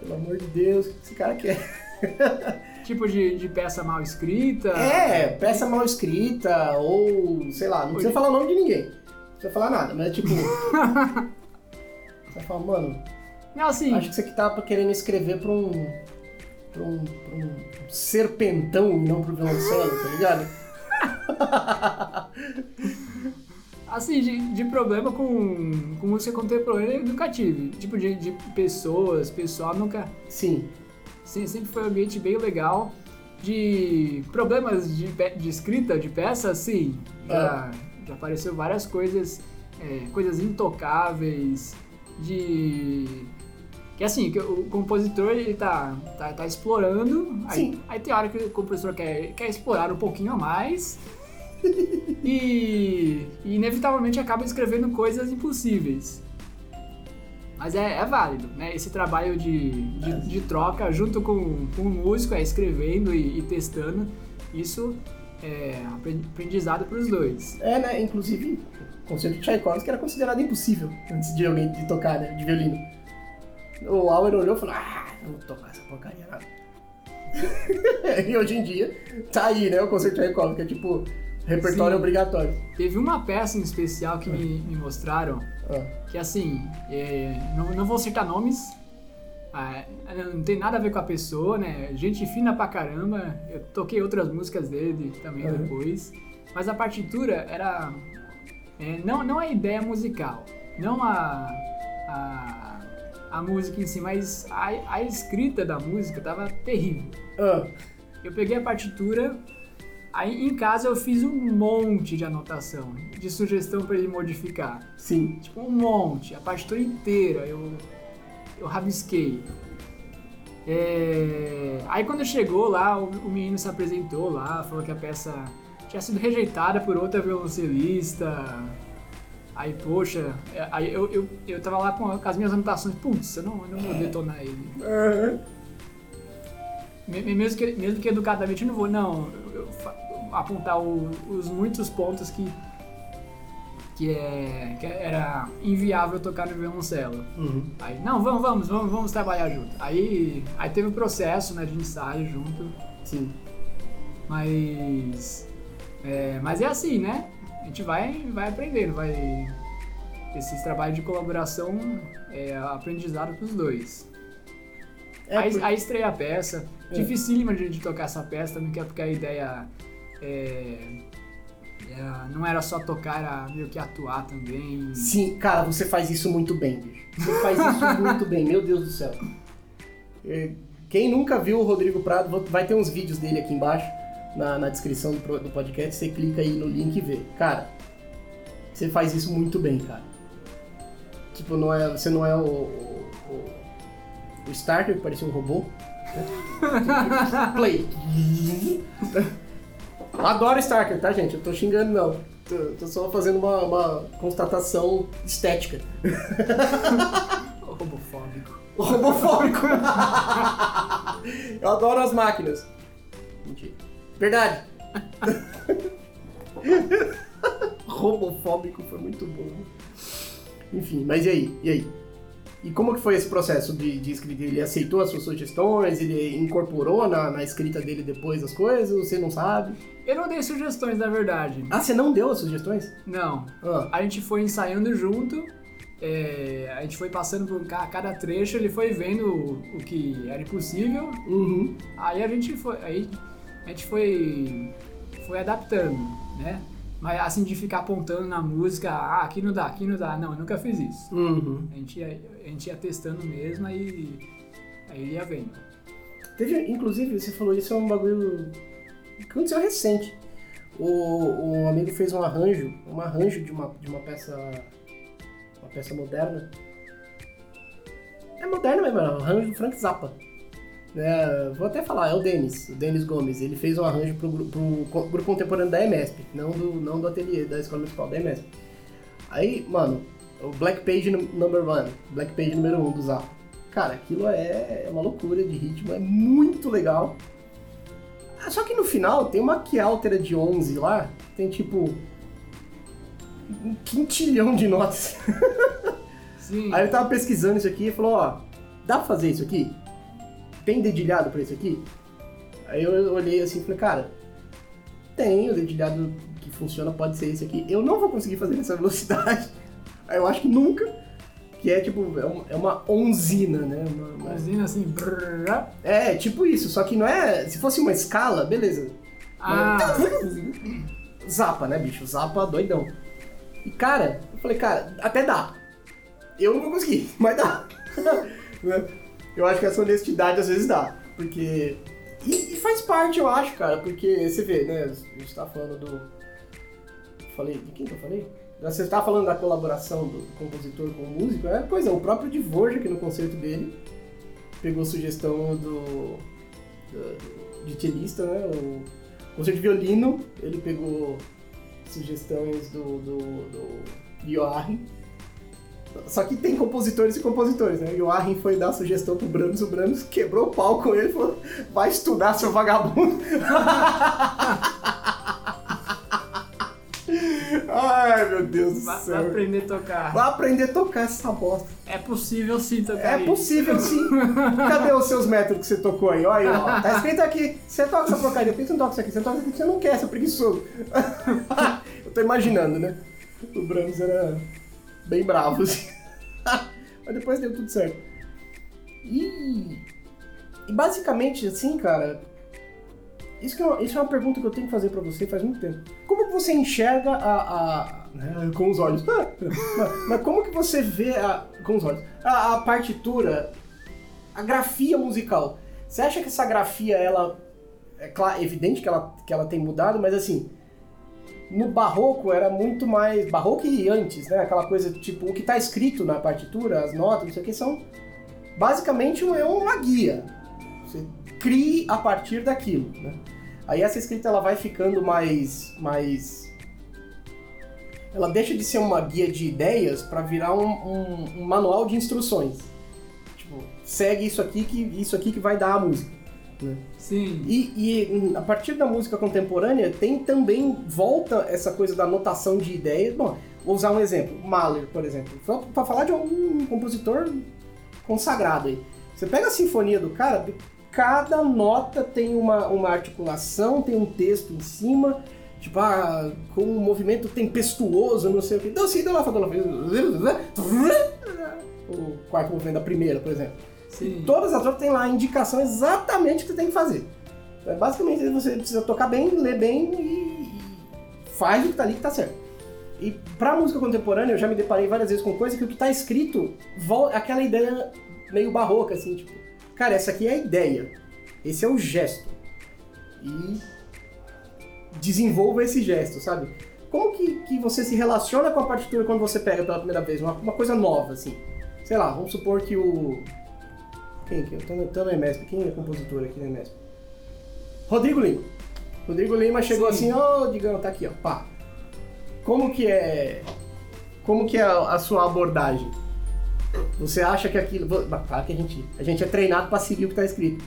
S1: Pelo amor de Deus, o que esse cara quer?
S2: tipo de, de peça mal escrita?
S1: É, peça mal escrita, ou sei lá, não precisa falar o nome de ninguém. Não precisa falar nada, mas tipo. você fala, mano.
S2: Não, assim.
S1: Acho que você que tá querendo escrever pra um. pra um, pra um serpentão e não pro violoncelo, tá ligado?
S2: Assim, de, de problema com, com música contemporânea eu nunca tive. Tipo, de, de pessoas, pessoal, nunca.
S1: Sim.
S2: Sim, sempre foi um ambiente bem legal. De problemas de, de escrita de peça, sim. Já, já apareceu várias coisas, é, coisas intocáveis, de. Que assim, que o compositor ele tá, tá, tá explorando, aí, aí tem hora que o compositor quer, quer explorar um pouquinho a mais e, e inevitavelmente acaba escrevendo coisas impossíveis. Mas é, é válido, né? Esse trabalho de, de, de troca junto com, com o músico, é escrevendo e, e testando, isso é apren- aprendizado para os dois.
S1: É, né? Inclusive, o concerto de Tchaikovsky era considerado impossível antes de alguém de tocar, né? De violino. O Auer olhou e falou: Ah, eu não vou tocar essa porcaria, não. e hoje em dia, tá aí, né? O concerto de Tchaikovsky, é tipo repertório
S2: Sim.
S1: obrigatório.
S2: Teve uma peça em especial que me, me mostraram,
S1: Ah,
S2: que assim, é, não, não vou citar nomes, ah, não tem nada a ver com a pessoa, né? Gente fina pra caramba, eu toquei outras músicas dele também
S1: Uhum.
S2: depois, mas a partitura era. é, não, não a ideia musical, não a, a, a música em si, mas a, a escrita da música tava terrível.
S1: ah,
S2: Eu peguei a partitura, aí em casa eu fiz um monte de anotação, de sugestão pra ele modificar.
S1: sim.
S2: Tipo, um monte, a partitura inteira eu, eu rabisquei. É, Aí quando chegou lá, o, o menino se apresentou lá, falou que a peça tinha sido rejeitada por outra violoncelista. Aí, poxa, é, aí eu, eu, eu tava lá com, as minhas anotações, putz, eu não, eu não vou detonar ele. Mesmo que, mesmo que educadamente eu não vou, não, eu, eu apontar o- os muitos pontos que, que, é, que era inviável tocar no violoncelo.
S1: Uhum.
S2: Aí, não, vamos, vamos, vamos, vamos trabalhar junto. Aí, aí teve um processo né, de ensaio junto,
S1: Sim.
S2: mas. É, mas é assim, né? A gente vai, vai aprendendo, vai. Esses trabalhos de colaboração é aprendizado pros dois.
S1: É,
S2: aí,
S1: por-
S2: aí estreia a peça.
S1: É.
S2: Dificílima de, de tocar essa peça também, é porque a ideia é, é, não era só tocar, era meio que atuar também.
S1: Sim, cara, você faz isso muito bem, bicho. Você faz isso muito bem, meu Deus do céu. É, Quem nunca viu o Rodrigo Prado, vai ter uns vídeos dele aqui embaixo, na, na descrição do, do podcast. Você clica aí no link e vê. Cara, você faz isso muito bem, cara. Tipo, não é, você não é o, o, o, o Starter, que parecia um robô. Play. Adoro Starker, tá, gente? Eu tô xingando, não. Tô, tô só fazendo uma, uma constatação estética.
S2: Robofóbico.
S1: Robofóbico. Eu adoro as máquinas. Mentira. Verdade. Robofóbico foi muito bom. Enfim, mas e aí? E aí? E como que foi esse processo de, de escrita? Ele aceitou as suas sugestões? Ele incorporou na, na escrita dele depois as coisas? Você não sabe?
S2: Eu não dei sugestões, na verdade.
S1: Ah, você não deu as sugestões?
S2: Não.
S1: Ah,
S2: A gente foi ensaiando junto, é, a gente foi passando por ca- cada trecho, ele foi vendo o, o que era impossível,
S1: uhum.
S2: aí a gente foi, aí a gente foi, foi adaptando, né? Mas assim, de ficar apontando na música, ah, aqui não dá, aqui não dá. Não, eu nunca fiz isso.
S1: Uhum.
S2: A gente ia, a gente ia testando mesmo, aí, aí ia vendo.
S1: Teve, inclusive, você falou isso é um bagulho que aconteceu recente. O, um amigo fez um arranjo, um arranjo de uma, de uma peça, uma peça moderna. É moderna mesmo, é um arranjo do Frank Zappa. É, vou até falar, é o Denis, o Denis Gomes. Ele fez um arranjo pro, pro grupo contemporâneo da EMESP, não do, não do ateliê da Escola Municipal da EMESP. Aí, mano, o Black Page num- number one, Black Page número um do Zappa. Cara, aquilo é uma loucura de ritmo, é muito legal. Ah, Só que no final tem uma Kialtera de 11 lá, tem tipo um quintilhão de notas.
S2: Sim.
S1: Aí ele tava pesquisando isso aqui e falou, ó, dá pra fazer isso aqui? Tem dedilhado pra isso aqui? Aí eu olhei assim e falei, cara, tem o dedilhado que funciona, pode ser esse aqui. Eu não vou conseguir fazer nessa velocidade. Aí eu acho que nunca. Que é tipo, é uma, é uma onzina, né? Uma-
S2: Usina assim, brrr,
S1: é, tipo isso, só que não é. Se fosse uma escala, beleza.
S2: ah,
S1: Zapa, né, bicho? Zapa doidão. E, cara, eu falei, cara, até dá. Eu não vou conseguir, mas dá. Eu acho que essa honestidade às vezes dá. Porque. E, e, faz parte, eu acho, cara, porque você vê, né? A gente tá falando do. Falei, de quem que eu falei? Você tá falando da colaboração do compositor com o músico? É, pois é, o próprio Dvorak, no concerto dele, pegou sugestão do. do de cellista, né? O concerto de violino, ele pegou sugestões do, do, do Joachim. Só que tem compositores e compositores, né? Joachim foi dar sugestão pro Brahms, o Brahms quebrou o pau com ele e falou: vai estudar, seu vagabundo. Ai, meu Deus do
S2: Vai,
S1: céu.
S2: vai aprender a tocar.
S1: Vai aprender a tocar essa bosta.
S2: É possível sim tocar
S1: É possível sim. Cadê os seus métodos que você tocou aí? Olha aí, ó. Tá escrito aqui. Você toca essa porcaria, por que você não toca isso aqui? Você toca isso aqui, você não quer, seu preguiçoso. Eu tô imaginando, né? O Brahms era bem bravo, assim. Mas depois deu tudo certo. E, e basicamente, assim, cara, isso, é uma, isso é uma pergunta que eu tenho que fazer pra você faz muito tempo. Como que você enxerga a. a- né, com os olhos. mas, como que você vê a, com os olhos a, a partitura, a grafia musical? Você acha que essa grafia, ela. É claro, evidente que ela, que ela tem mudado, mas assim. No barroco era muito mais. Barroco e antes, né? Aquela coisa tipo, o que tá escrito na partitura, as notas, não sei o que, são. Basicamente é uma guia. Crie a partir daquilo, né? Aí essa escrita ela vai ficando mais, mais, ela deixa de ser uma guia de ideias para virar um, um- um manual de instruções. Tipo, segue isso aqui que isso aqui que vai dar a música. né?
S2: Sim.
S1: E, e, hum, a partir da música contemporânea tem também volta essa coisa da notação de ideias. Bom, vou usar um exemplo, Mahler, por exemplo, para falar de um compositor consagrado aí. Você pega a sinfonia do cara, cada nota tem uma, uma articulação, tem um texto em cima, tipo, ah, com um movimento tempestuoso, não sei o que. Então, assim, lá, lá, o quarto movimento da primeira, por exemplo.
S2: Sim.
S1: Todas as outras têm lá a indicação exatamente o que você tem que fazer. Então, é basicamente, você precisa tocar bem, ler bem e faz o que tá ali que tá certo. E pra música contemporânea, eu já me deparei várias vezes com coisa que o que tá escrito, aquela ideia meio barroca, assim, tipo, cara, essa aqui é a ideia, esse é o gesto. E desenvolva esse gesto, sabe? Como que, que você se relaciona com a partitura quando você pega pela primeira vez? Uma, uma coisa nova, assim. Sei lá, vamos supor que o. Quem que é? No, tô no EMESP. Quem é compositor aqui no EMESP? Rodrigo Lima. Rodrigo Lima chegou
S2: Sim.
S1: assim, ô, Digão, tá aqui, ó, pá. Como que é. Como que é a, a sua abordagem? Você acha que aquilo. Claro que a gente, a gente é treinado pra seguir o que tá escrito.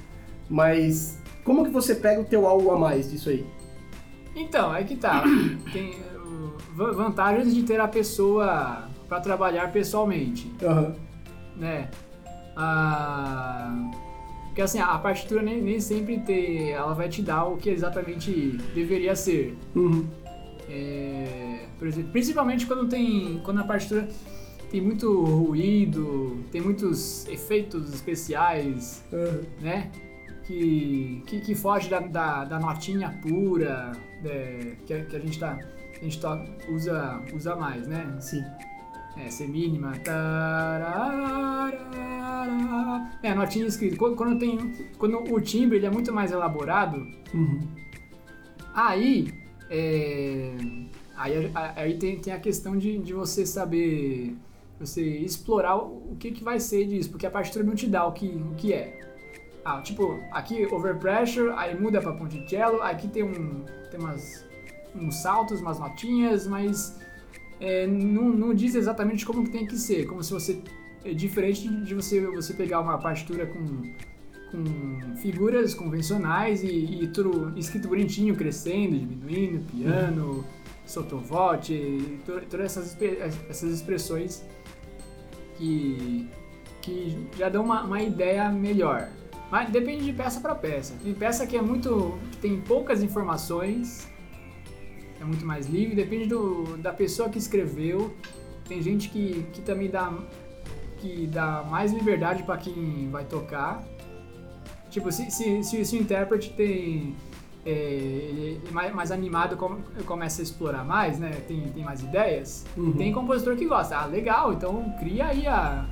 S1: Mas como que você pega o teu algo a mais disso aí?
S2: Então, é que tá. Tem uh, va- vantagens de ter a pessoa para trabalhar pessoalmente,
S1: Aham.
S2: né? Ah, porque assim, a partitura nem, nem sempre te, ela vai te dar o que exatamente deveria ser.
S1: Uhum.
S2: É, por exemplo, principalmente quando tem, quando a partitura tem muito ruído, tem muitos efeitos especiais,
S1: Aham.
S2: né? Que, que, que foge da, da, da notinha pura é, que, a- que a gente tá a gente to- usa usa mais, né?
S1: Sim.
S2: É, ser mínima. É, notinha escrita. Quando, quando tem quando o timbre ele é muito mais elaborado,
S1: Uhum.
S2: Aí, é, aí, aí tem, tem a questão de, de você saber, você explorar o, que, que vai ser disso, porque a partitura não te dá o que, o que é. Ah, tipo, aqui overpressure, aí muda pra ponticello, aqui tem, um, tem umas, uns saltos, umas notinhas, mas é, não, não diz exatamente como que tem que ser, como se você... É diferente de você, você pegar uma partitura com com figuras convencionais e, e tudo escrito bonitinho, crescendo, diminuindo, piano, sottovoce, e to- todas essas, essas expressões que, que já dão uma, uma ideia melhor. Mas depende de peça para peça. Tem peça que é muito. que tem poucas informações, é muito mais livre, depende do, da pessoa que escreveu. Tem gente que, que também dá, que dá mais liberdade para quem vai tocar. Tipo, se, se, se, se o intérprete tem é, é mais, mais animado com- começa a explorar mais, né? Tem, tem mais ideias.
S1: Uhum.
S2: Tem compositor que gosta. Ah, legal, então cria aí a.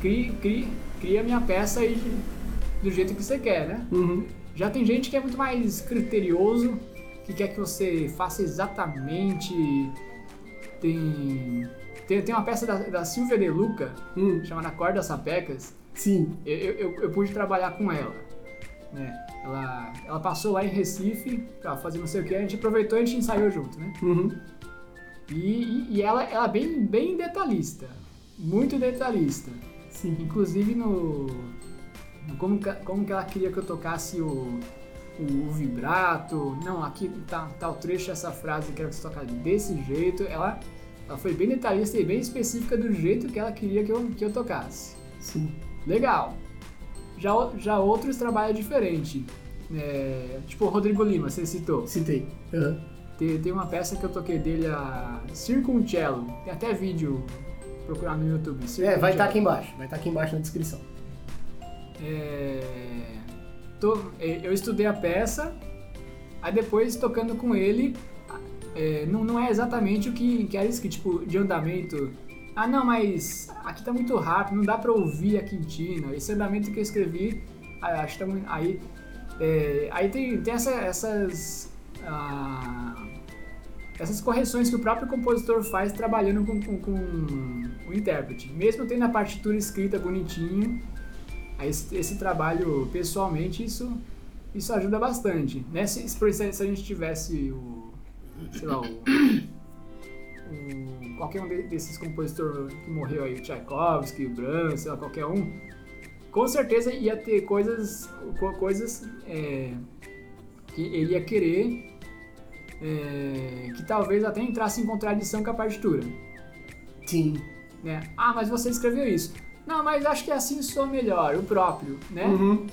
S2: Cria, cria, cria a minha peça aí do jeito que você quer, né?
S1: Uhum.
S2: Já tem gente que é muito mais criterioso, que quer que você faça exatamente. Tem. Tem, tem uma peça da, da Silvia De Luca,
S1: Hum,
S2: chamada Cordas Sapecas.
S1: sim.
S2: Eu, eu- eu pude trabalhar com ela. Né? Ela, ela passou lá em Recife pra fazer não sei o que, a gente aproveitou e a gente ensaiou junto, né?
S1: Uhum.
S2: E, e, e ela, ela é bem, bem detalhista. Muito detalhista.
S1: Sim.
S2: Inclusive no. no como, como que ela queria que eu tocasse o, o, o vibrato. Não, aqui tá, tá o trecho dessa frase, quero que você toque desse jeito. Ela, ela foi bem detalhista e bem específica do jeito que ela queria que eu, que eu tocasse.
S1: Sim.
S2: Legal. Já, já outros trabalham diferente. É, tipo o Rodrigo Lima, você citou.
S1: Citei. Uhum.
S2: Tem, tem uma peça que eu toquei dele, a Circuncello. Tem até vídeo procurar no YouTube.
S1: É, vai estar aqui embaixo. Vai estar aqui embaixo na descrição.
S2: É, tô- é, eu estudei a peça, aí depois tocando com ele, é, não, não é exatamente o que, que era escrito, tipo, de andamento. Ah, não, mas aqui tá muito rápido, não dá pra ouvir a quintina. Esse andamento que eu escrevi, ah, acho que tá. Aí, é, aí tem, tem essa- essas. ah, essas correções que o próprio compositor faz trabalhando com, com, com o intérprete. Mesmo tendo a partitura escrita bonitinho, esse, esse trabalho, pessoalmente, isso, isso ajuda bastante. Né? Se, se, se a gente tivesse o, sei lá, o, o- qualquer um de- desses compositores que morreu aí, o Tchaikovsky, o Brahms, sei lá, qualquer um, com certeza ia ter coisas, co- coisas é, que ele ia querer é, que talvez até entrasse em contradição com a partitura
S1: Sim.
S2: né? Ah, mas você escreveu isso. Não, mas acho que assim soa melhor, o próprio, né?
S1: Uhum.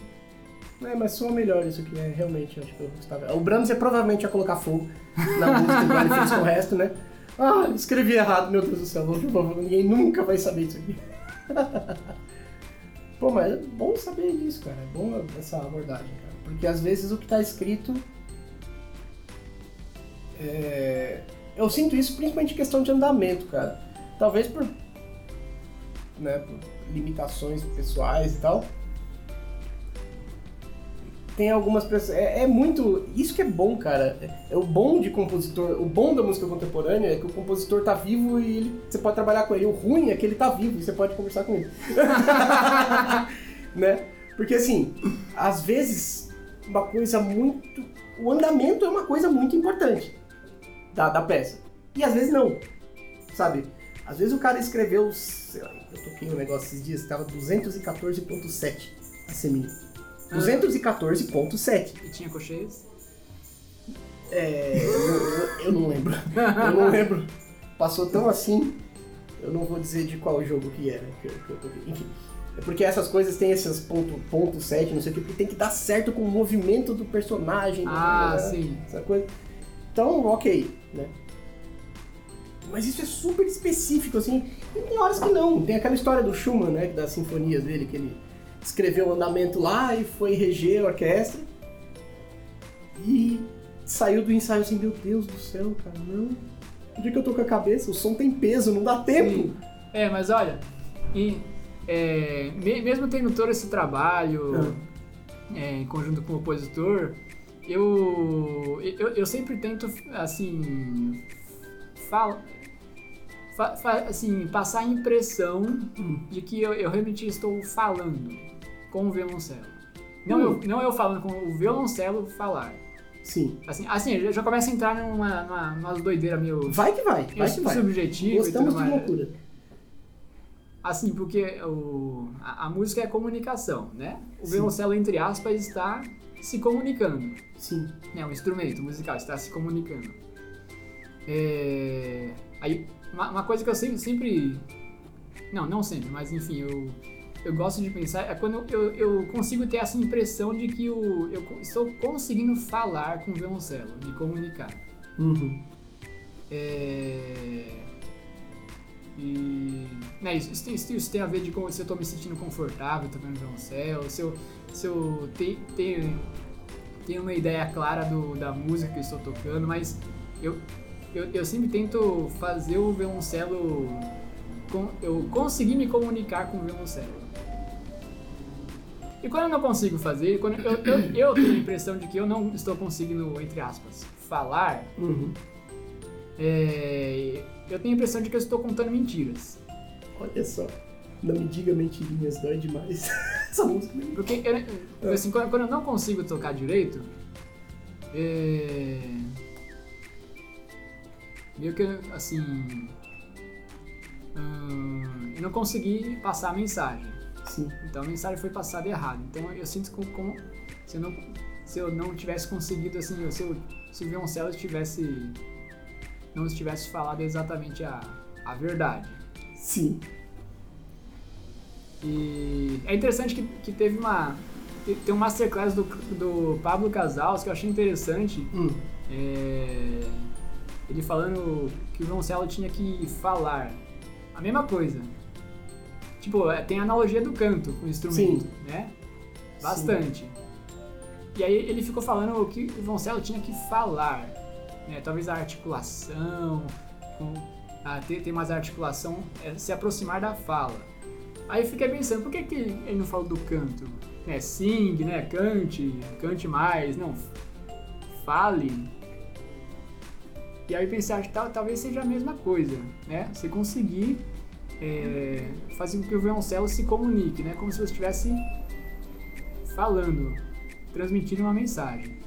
S1: É, mas soa melhor isso aqui, é realmente, acho que eu gostava. O Brahms ia provavelmente ia colocar fogo na música igual ele fez com o resto, né? Ah, escrevi errado, meu Deus do céu, ninguém nunca vai saber isso aqui. Pô, mas é bom saber disso, cara, é bom essa abordagem, cara. Porque às vezes o que tá escrito. é, Eu sinto isso principalmente em questão de andamento, cara. Talvez por. Né, por limitações pessoais e tal tem algumas pessoas. É, é muito. Isso que é bom, cara. É, é o bom de compositor. O bom da música contemporânea é que o compositor tá vivo e ele, você pode trabalhar com ele. O ruim é que ele tá vivo e você pode conversar com ele. né? Porque assim, às vezes, uma coisa muito. O andamento é uma coisa muito importante da, da peça. E às vezes não. Sabe? Às vezes o cara escreveu. Sei lá, eu toquei um negócio esses dias, tava 214.7 a semina. 214.7.
S2: E tinha cocheias.
S1: É, eu, não- eu não lembro. Eu não lembro. Passou tão assim. Eu não vou dizer de qual jogo que era. que eu- que eu. Enfim. É porque essas coisas têm esses ponto, ponto 7, não sei o que, porque tem que dar certo com o movimento do personagem.
S2: Ah,
S1: né?
S2: sim.
S1: Essa coisa. Então, ok, né? Mas isso é super específico, assim. E tem horas que não. Tem aquela história do Schumann, né? Das sinfonias dele, que ele escreveu o andamento lá e foi reger a orquestra. E saiu do ensaio assim, meu Deus do céu, cara, não. Onde é que eu tô com a cabeça? O som tem peso, não dá tempo.
S2: Sim. É, mas olha, e, é, me- mesmo tendo todo esse trabalho é, em conjunto com o compositor, eu, eu, eu sempre tento, assim, fal, fa- fa- assim, passar a impressão de que eu, eu realmente estou falando com o violoncelo. Não,
S1: Hum.
S2: eu, não eu falando com o violoncelo falar.
S1: Sim.
S2: Assim, assim já, começa a entrar numa, numa, numa doideira meio
S1: Vai que vai, vai que vai.
S2: subjetiva
S1: Gostamos
S2: e tudo
S1: de loucura.
S2: Assim, porque o, a, a música é comunicação, né? O
S1: Sim.
S2: violoncelo, entre aspas, está se comunicando.
S1: Sim.
S2: Né? O instrumento musical está se comunicando. É, Aí, uma, uma coisa que eu sempre, sempre... Não, não sempre, mas enfim, eu, eu gosto de pensar é quando eu, eu consigo ter essa impressão de que o, eu estou conseguindo falar com o violoncelo, me comunicar.
S1: Uhum.
S2: É... E. Né, isso, isso, tem, isso, isso tem a ver de como, se eu tô me sentindo confortável tocando violoncelo, se eu, se eu te- tenho, tenho uma ideia clara do, da música que eu estou tocando, mas eu, eu, eu sempre tento fazer o violoncelo. Com, eu conseguir me comunicar com o violoncelo. E quando eu não consigo fazer, quando eu, eu, eu tenho a impressão de que eu não estou conseguindo, entre aspas, falar,
S1: Uhum.
S2: é, eu tenho a impressão de que eu estou contando mentiras.
S1: Olha só. Não me diga mentirinhas, dói demais. Essa música me...
S2: Porque, eu, assim, quando, quando eu não consigo tocar direito, é, meio que, assim, hum, eu não consegui passar a mensagem.
S1: Sim.
S2: Então a mensagem foi passada errada. Então eu sinto como, como se, eu não, se eu não tivesse conseguido, assim, se, eu, se o violoncelo tivesse, não tivesse falado exatamente a, a verdade.
S1: Sim.
S2: E é interessante que, que teve uma. Tem um masterclass do, do Pablo Casals que eu achei interessante.
S1: Hum.
S2: É, ele falando que o violoncelo tinha que falar a mesma coisa. Tipo, é, tem a analogia do canto com o instrumento,
S1: Sim.
S2: né? Bastante. E aí ele ficou falando que o violoncelo tinha que falar, né? Talvez a articulação, com, ah, ter, ter mais articulação, é, se aproximar da fala. Aí eu fiquei pensando, por que, que ele não falou do canto? Né, sing, né, cante, cante mais, não, fale. E aí eu pensei, tal, talvez seja a mesma coisa, né? Você conseguir é, fazer com que o violoncelo se comunique, né? Como se você estivesse falando, transmitindo uma mensagem.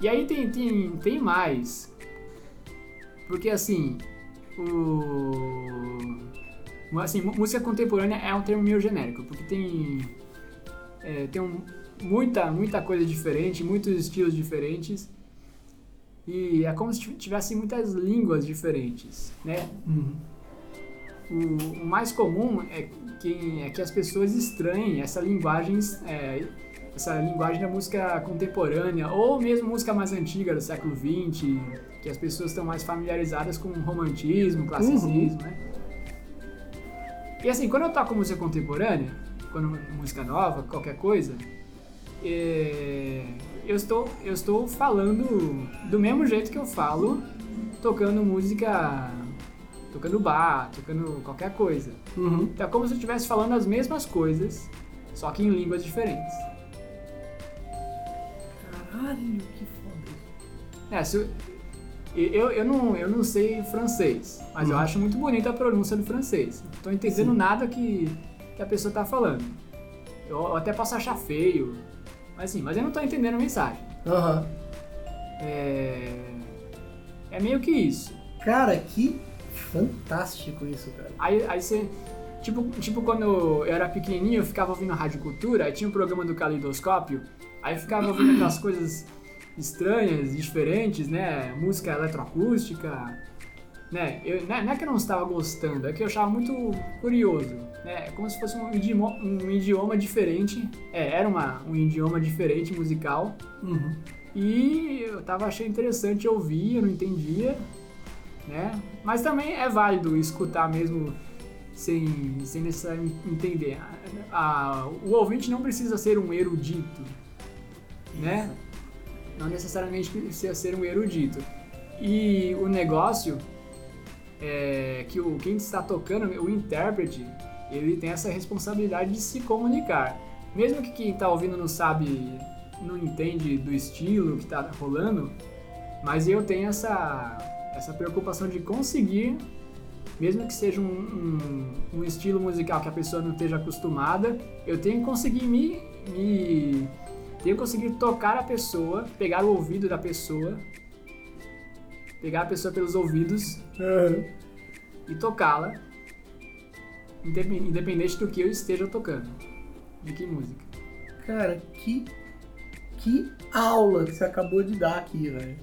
S2: E aí tem, tem, tem mais. Porque assim, o. Assim, mú- música contemporânea é um termo meio genérico, porque tem. é, tem um- muita, muita coisa diferente, muitos estilos diferentes. E é como se tivesse muitas línguas diferentes, né?
S1: Uhum.
S2: O, o mais comum é que, é que as pessoas estranhem essa linguagem, é, essa linguagem da música contemporânea, ou mesmo música mais antiga do século XX, que as pessoas estão mais familiarizadas com romantismo, classicismo, né? E assim, quando eu toco música contemporânea, quando música nova, qualquer coisa, é, eu, estou, eu estou falando do mesmo jeito que eu falo tocando música tocando bar, tocando qualquer coisa.
S1: Uhum.
S2: Então é como se eu estivesse falando as mesmas coisas, só que em línguas diferentes.
S1: Caralho, que foda.
S2: É, se eu, eu, eu, não, eu não sei francês, mas eu
S1: Uhum.
S2: acho muito bonita a pronúncia do francês. Não tô entendendo
S1: Sim.
S2: nada que, que a pessoa tá falando. Eu, eu até posso achar feio, mas assim, mas eu não tô entendendo a mensagem.
S1: Aham.
S2: É, é meio que isso.
S1: Cara, que fantástico isso, cara.
S2: Aí, aí você. Tipo, tipo, quando eu era pequenininho, eu ficava ouvindo a Rádio Cultura, aí tinha um programa do Caleidoscópio, aí eu ficava ouvindo aquelas coisas estranhas, diferentes, né? Música eletroacústica, né? Eu, não é não é que eu não estava gostando, é que eu achava muito curioso, né? É como se fosse um idioma, um idioma diferente, é, era uma, um idioma diferente musical,
S1: Uhum.
S2: e eu tava achando interessante ouvir, eu não entendia, né? Mas também é válido escutar mesmo sem, sem necessariamente entender. A- a- o ouvinte não precisa ser um erudito, né? Não necessariamente precisa ser um erudito. E o negócio é que o, quem está tocando, o intérprete, ele tem essa responsabilidade de se comunicar. Mesmo que quem está ouvindo não sabe, não entende do estilo que está rolando, mas eu tenho essa, essa preocupação de conseguir, mesmo que seja um, um, um estilo musical que a pessoa não esteja acostumada, eu tenho que conseguir me, me tenho que conseguir tocar a pessoa, pegar o ouvido da pessoa, pegar a pessoa pelos ouvidos
S1: Aham.
S2: e tocá-la, indepen- independente do que eu esteja tocando, de que música.
S1: Cara, que. Que aula que você acabou de dar aqui, velho.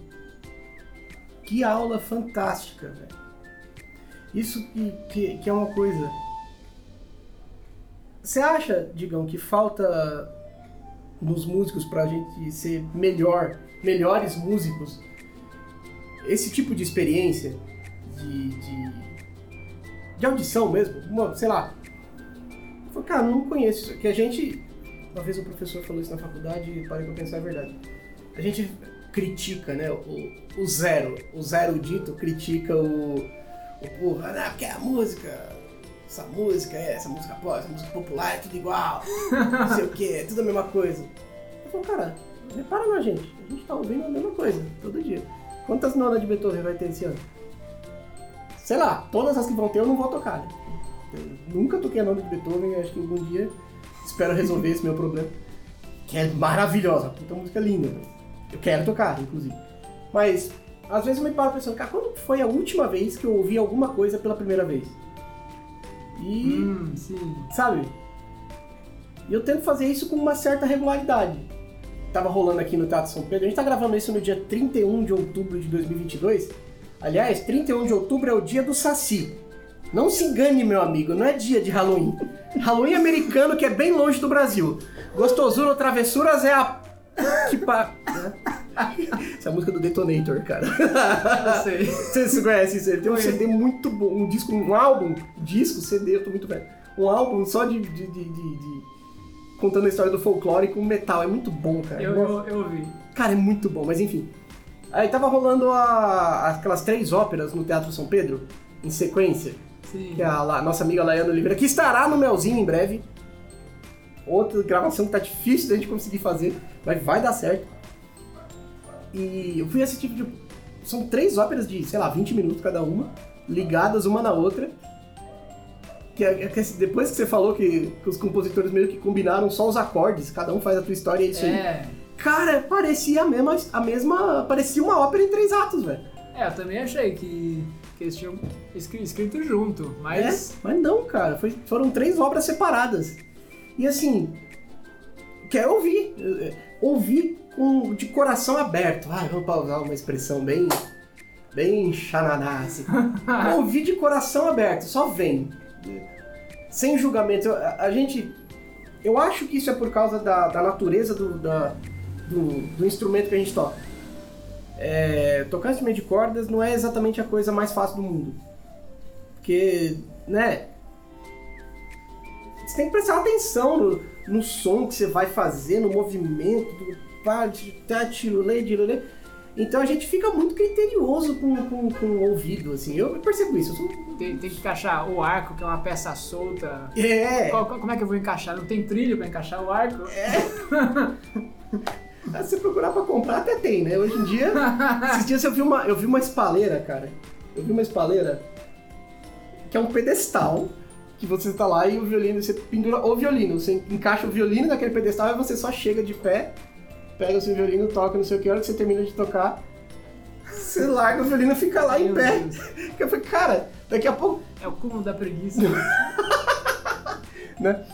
S1: Que aula fantástica, velho. Isso que, que, que é uma coisa. Você acha, digam, que falta nos músicos pra gente ser melhor, melhores músicos? Esse tipo de experiência de, de, de audição mesmo? Uma, sei lá. Falei, Cara, não conheço isso. Que a gente. Uma vez o professor falou isso na faculdade e parei pra pensar, é verdade. a gente critica, né? O, o zero, o zero dito critica o, o porra, ah, porque a música, essa música é, essa música pop, essa música popular é tudo igual, não sei o que, é tudo a mesma coisa. Eu falo, cara, repara na gente, a gente tá ouvindo a mesma coisa todo dia. Quantas nonas de Beethoven vai ter esse ano? Sei lá, todas as que vão ter eu não vou tocar, né? Nunca toquei a nona de Beethoven, acho que algum dia espero resolver esse meu problema. Que é maravilhosa, puta música linda. Né? Eu quero tocar, inclusive. Mas, às vezes eu me paro pensando, cara, quando foi a última vez que eu ouvi alguma coisa pela primeira vez? E.
S2: Hum, sim.
S1: Sabe? E eu tento fazer isso com uma certa regularidade. Tava rolando aqui no Teatro São Pedro. A gente tá gravando isso no dia 31 de outubro de 2022. Aliás, 31 de outubro é o dia do Saci. Não se engane, meu amigo, não é dia de Halloween. Halloween americano que é bem longe do Brasil. Gostosura ou travessuras é a. Que pa... Essa é a música do Detonator, cara.
S2: Eu sei.
S1: Vocês conhecem isso? Ele tem um CD muito bom, um disco, um álbum, disco, CD, eu tô muito velho. Um álbum só de, de, de, de- contando a história do folclore com metal. É muito bom, cara.
S2: Eu, eu, eu vi.
S1: Cara, é muito bom, mas enfim. Aí tava rolando a- aquelas três óperas no Teatro São Pedro, em sequência.
S2: Sim.
S1: Que a La- nossa amiga Laiana Oliveira, que estará no Melzinho em breve. Outra gravação que tá difícil da gente conseguir fazer, mas vai dar certo. E eu fui assistir, tipo, são três óperas de, sei lá, 20 minutos cada uma, ligadas uma na outra. Que, é- é que depois que você falou que, que os compositores meio que combinaram só os acordes, cada um faz a tua história e é isso aí.
S2: É.
S1: Cara, parecia a mesma, a mesma. Parecia uma ópera em três atos, velho.
S2: É, eu também achei que, que eles tinham escri- escrito junto, mas.
S1: É, mas não, cara. foi- foram três obras separadas. E assim. Quero ouvir. Ouvir com, de coração aberto. Ah, vamos usar uma expressão bem. Bem xananá, assim. ouvir de coração aberto, só vem. Sem julgamento. A, a gente. Eu acho que isso é por causa da, da natureza do, da- do, do instrumento que a gente toca. É, tocar instrumento de cordas não é exatamente a coisa mais fácil do mundo. Porque, né? Você tem que prestar atenção no, no som que você vai fazer, no movimento, do pá, tá, tirulê, dirulê. Então a gente fica muito criterioso com, com, com o ouvido, assim. Eu percebo isso. Eu sou...
S2: Tem, tem que encaixar o arco, que é uma peça solta.
S1: É!
S2: Qual- qual- como é que eu vou encaixar? Não tem trilho pra encaixar o arco?
S1: Se você procurar pra comprar, até tem, né? Hoje em dia. esses dias eu vi uma, eu vi uma espaleira, cara. Eu vi uma espaleira que é um pedestal que você tá lá e o violino, você pendura o violino, você encaixa o violino naquele pedestal e você só chega de pé, pega o seu violino, toca, não sei o que, a hora que você termina de tocar, você larga o violino e fica lá em
S2: Meu
S1: pé.
S2: Deus.
S1: Eu falei, cara, daqui a pouco
S2: É o cúmulo da preguiça.
S1: né?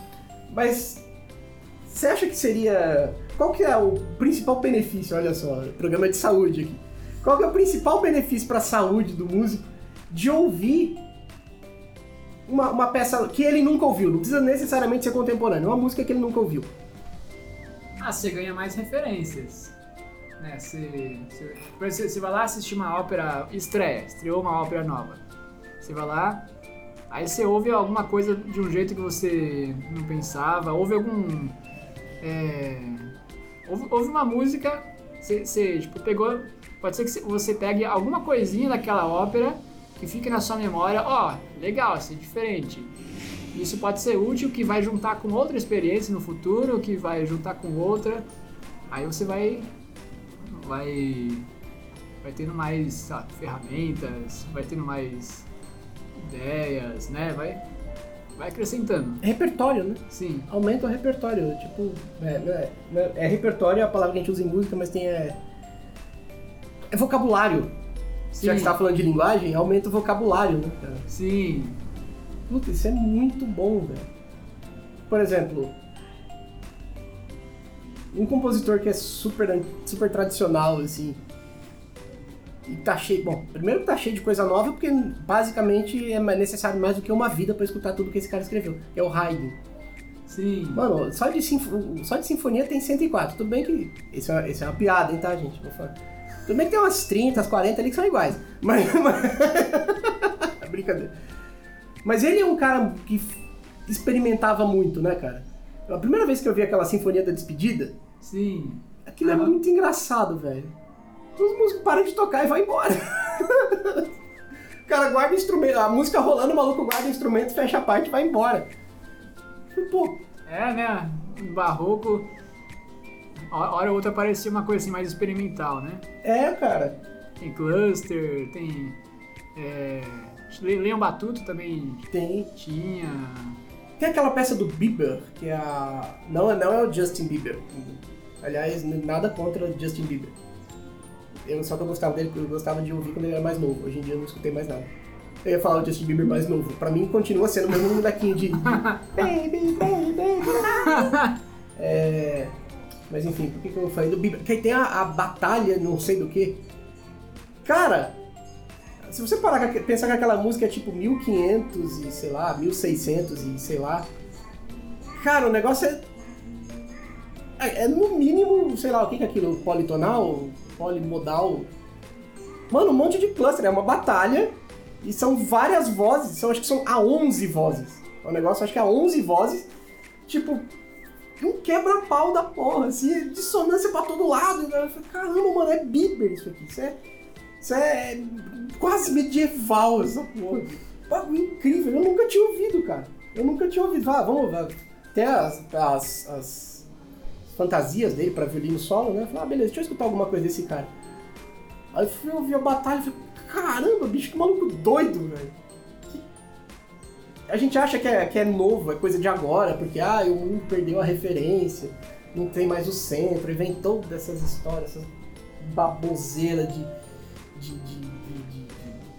S1: Mas você acha que seria. Qual que é o principal benefício? Olha só, programa de saúde aqui. Qual que é o principal benefício para a saúde do músico de ouvir uma, uma peça que ele nunca ouviu? Não precisa necessariamente ser contemporânea, uma música que ele nunca ouviu.
S2: Ah, você ganha mais referências. Né? Exemplo, você vai lá assistir uma ópera, estreia, estreou uma ópera nova. Você vai lá, aí você ouve alguma coisa de um jeito que você não pensava, ouve algum. é, ouve, ouve uma música, você, você tipo, pegou. Pode ser que você pegue alguma coisinha daquela ópera que fique na sua memória, ó, legal, isso é diferente. Isso pode ser útil, que vai juntar com outra experiência no futuro, que vai juntar com outra. Aí você vai. Vai. Vai tendo mais lá, ferramentas, vai tendo mais ideias, né? Vai. Vai acrescentando.
S1: É repertório, né?
S2: Sim.
S1: Aumenta o repertório. Tipo, é, é, é- é repertório é a palavra que a gente usa em música, mas tem. É, é vocabulário.
S2: Sim.
S1: Já que você tá falando de linguagem, aumenta o vocabulário, né, cara?
S2: Sim.
S1: Puta, isso é muito bom, velho. Por exemplo, um compositor que é super, super tradicional, assim, e tá cheio. Bom, primeiro que tá cheio de coisa nova, porque basicamente é necessário mais do que uma vida pra escutar tudo que esse cara escreveu, que é o Haydn.
S2: Sim.
S1: Mano, só de, sinfo- só de sinfonia tem 104. Tudo bem que. Isso é, isso é uma piada, hein, tá, gente? Vou falar. Tudo bem que tem umas 30, as 40 ali que são iguais. Mas. mas... É Brincadeira. Mas ele é um cara que experimentava muito, né, cara? A primeira vez que eu vi aquela Sinfonia da Despedida,
S2: Sim.
S1: Aquilo é
S2: Aham.
S1: muito engraçado, velho. Os músicos param de tocar e vai embora. o cara guarda o instrumento, a música rolando, o maluco guarda o instrumento, fecha a parte e vai embora. Pô,
S2: É, né? Barroco, hora ou outra parecia uma coisa assim mais experimental, né?
S1: é, cara.
S2: Tem cluster, tem. É, Le- Leon Batuto também
S1: Tem.
S2: tinha.
S1: Tem aquela peça do Bieber, que é a. Não, não é o Justin Bieber. Aliás, nada contra o Justin Bieber. Eu só que eu gostava dele, porque eu gostava de ouvir quando ele era mais novo. Hoje em dia eu não escutei mais nada. Eu ia falar o Justin Bieber mais novo. Pra mim continua sendo o mesmo molequinho de. baby, baby, baby. É. Mas enfim, por que, que eu falei do Bieber? Que aí tem a, a batalha, não sei do que. Cara, se você parar pensar que aquela música é tipo 1500 e sei lá, 1600 e sei lá. Cara, o negócio é. É, é no mínimo, sei lá, o que que é aquilo? Politonal? Polimodal? Mano, um monte de cluster. É uma batalha e são várias vozes. São, acho que são a 11 vozes. É um negócio, acho que é a 11 vozes. Tipo, um quebra-pau da porra, assim, dissonância pra todo lado. Eu falei, caramba, mano, é Bieber isso aqui. Isso é, isso é quase medieval, essa porra. Bagulho incrível, eu nunca tinha ouvido, cara. Eu nunca tinha ouvido. Ah, vamos ver. Tem as, as, as fantasias dele pra violino solo, né? Eu falei, ah, beleza, deixa eu escutar alguma coisa desse cara. Aí eu fui ouvir a batalha e falei, caramba, bicho, que maluco doido, velho. A gente acha que é, que é novo, é coisa de agora, porque ah, o mundo perdeu a referência, não tem mais o centro, inventou dessas histórias, essas baboseiras de, de, de, de- de- de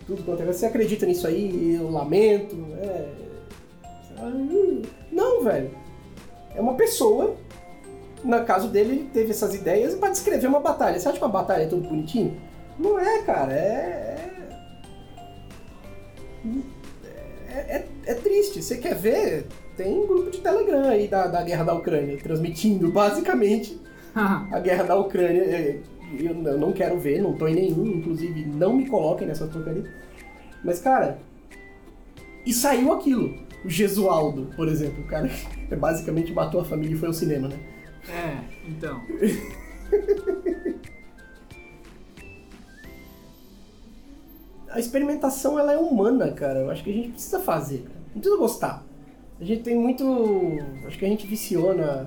S1: tudo quanto é. Você acredita nisso aí? Eu lamento. É... Não, velho. É uma pessoa. No caso dele, ele teve essas ideias pra descrever uma batalha. Você acha que uma batalha é tudo bonitinho? Não é, cara. É. É, é, é triste. Você quer ver? Tem um grupo de Telegram aí da, da guerra da Ucrânia, transmitindo basicamente a guerra da Ucrânia. é, Eu não quero ver, não tô em nenhum, inclusive não me coloquem nessa porcaria. Mas, cara, e saiu aquilo. O Gesualdo, por exemplo, o cara que basicamente matou a família e foi ao cinema, né?
S2: É, então.
S1: A experimentação, ela é humana, cara. Eu acho que a gente precisa fazer, cara. Não precisa gostar. A gente tem muito... Acho que a gente viciona...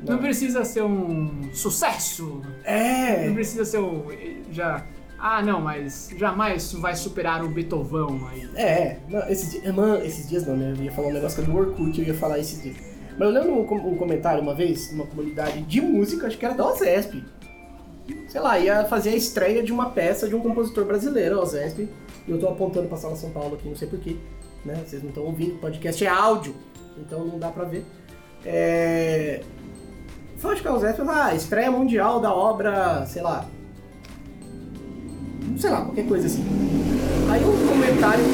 S1: na-
S2: Não precisa ser um sucesso.
S1: É...
S2: Não precisa ser um. Já. Ah, não, mas jamais vai superar o Beethoven aí.
S1: É, não, esses dias, mano, esses dias não, né? Eu ia falar um negócio que é do Orkut, eu ia falar esses dias. Mas eu lembro um, um comentário uma vez, numa comunidade de música, acho que era da OZESP. Sei lá, ia fazer a estreia de uma peça de um compositor brasileiro, OZESP. E eu tô apontando pra Sala São Paulo aqui, não sei porquê. Né? Vocês não estão ouvindo, o podcast é áudio, então não dá pra ver. É... Foi, acho que a OZESP, ah, estreia mundial da obra, sei lá, sei lá, qualquer coisa assim. Aí um comentário.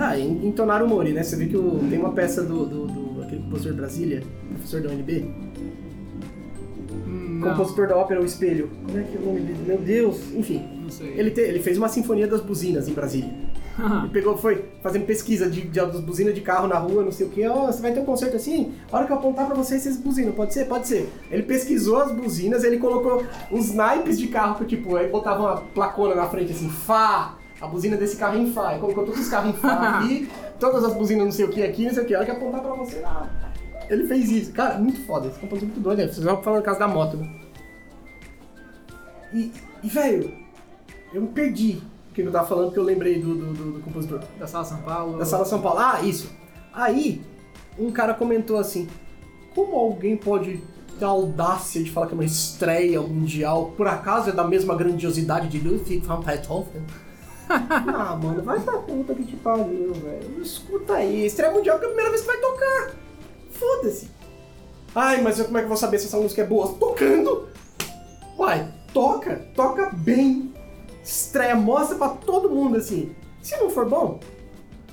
S1: Ah, en- entonar o Mori, né? Você vê que o- tem uma peça do, do, do- aquele compositor Brasília, professor da UNB,
S2: Não,
S1: compositor da ópera O Espelho. Como é que é o nome dele? Meu Deus! Enfim,
S2: não sei.
S1: ele, te- ele fez uma sinfonia das buzinas em Brasília. Ele pegou, foi fazendo pesquisa de, de, das buzinas de carro na rua, não sei o que. Ó, você vai ter um concerto assim? A hora que eu apontar pra vocês, vocês buzinam. Pode ser? Pode ser. Ele pesquisou as buzinas, ele colocou uns naipes de carro, que tipo, aí botava uma placona na frente assim, Fá! A buzina desse carro é em Fá. Ele colocou todos os carros em Fá aqui, todas as buzinas não sei o que aqui, não sei o que. A hora que apontar pra você, ah, ele fez isso. Cara, muito foda. Esse compositor é muito doido, né? Vocês vão falando no caso da moto, né? E, e velho, eu me perdi o que eu tava falando, porque eu lembrei do, do, do- do compositor.
S2: Da Sala São Paulo.
S1: Da Sala São Paulo. Ah, isso. Aí, um cara comentou assim: como alguém pode ter a audácia de falar que é uma estreia mundial, por acaso é da mesma grandiosidade de Ludwig van Beethoven? ah, mano, vai pra puta que te pariu, velho. Escuta aí, estreia mundial que é a primeira vez que vai tocar. Foda-se. Ai, mas eu, como é que eu vou saber se essa música é boa? Tocando! Uai, toca, toca bem. Estreia, mostra pra todo mundo assim. Se não for bom,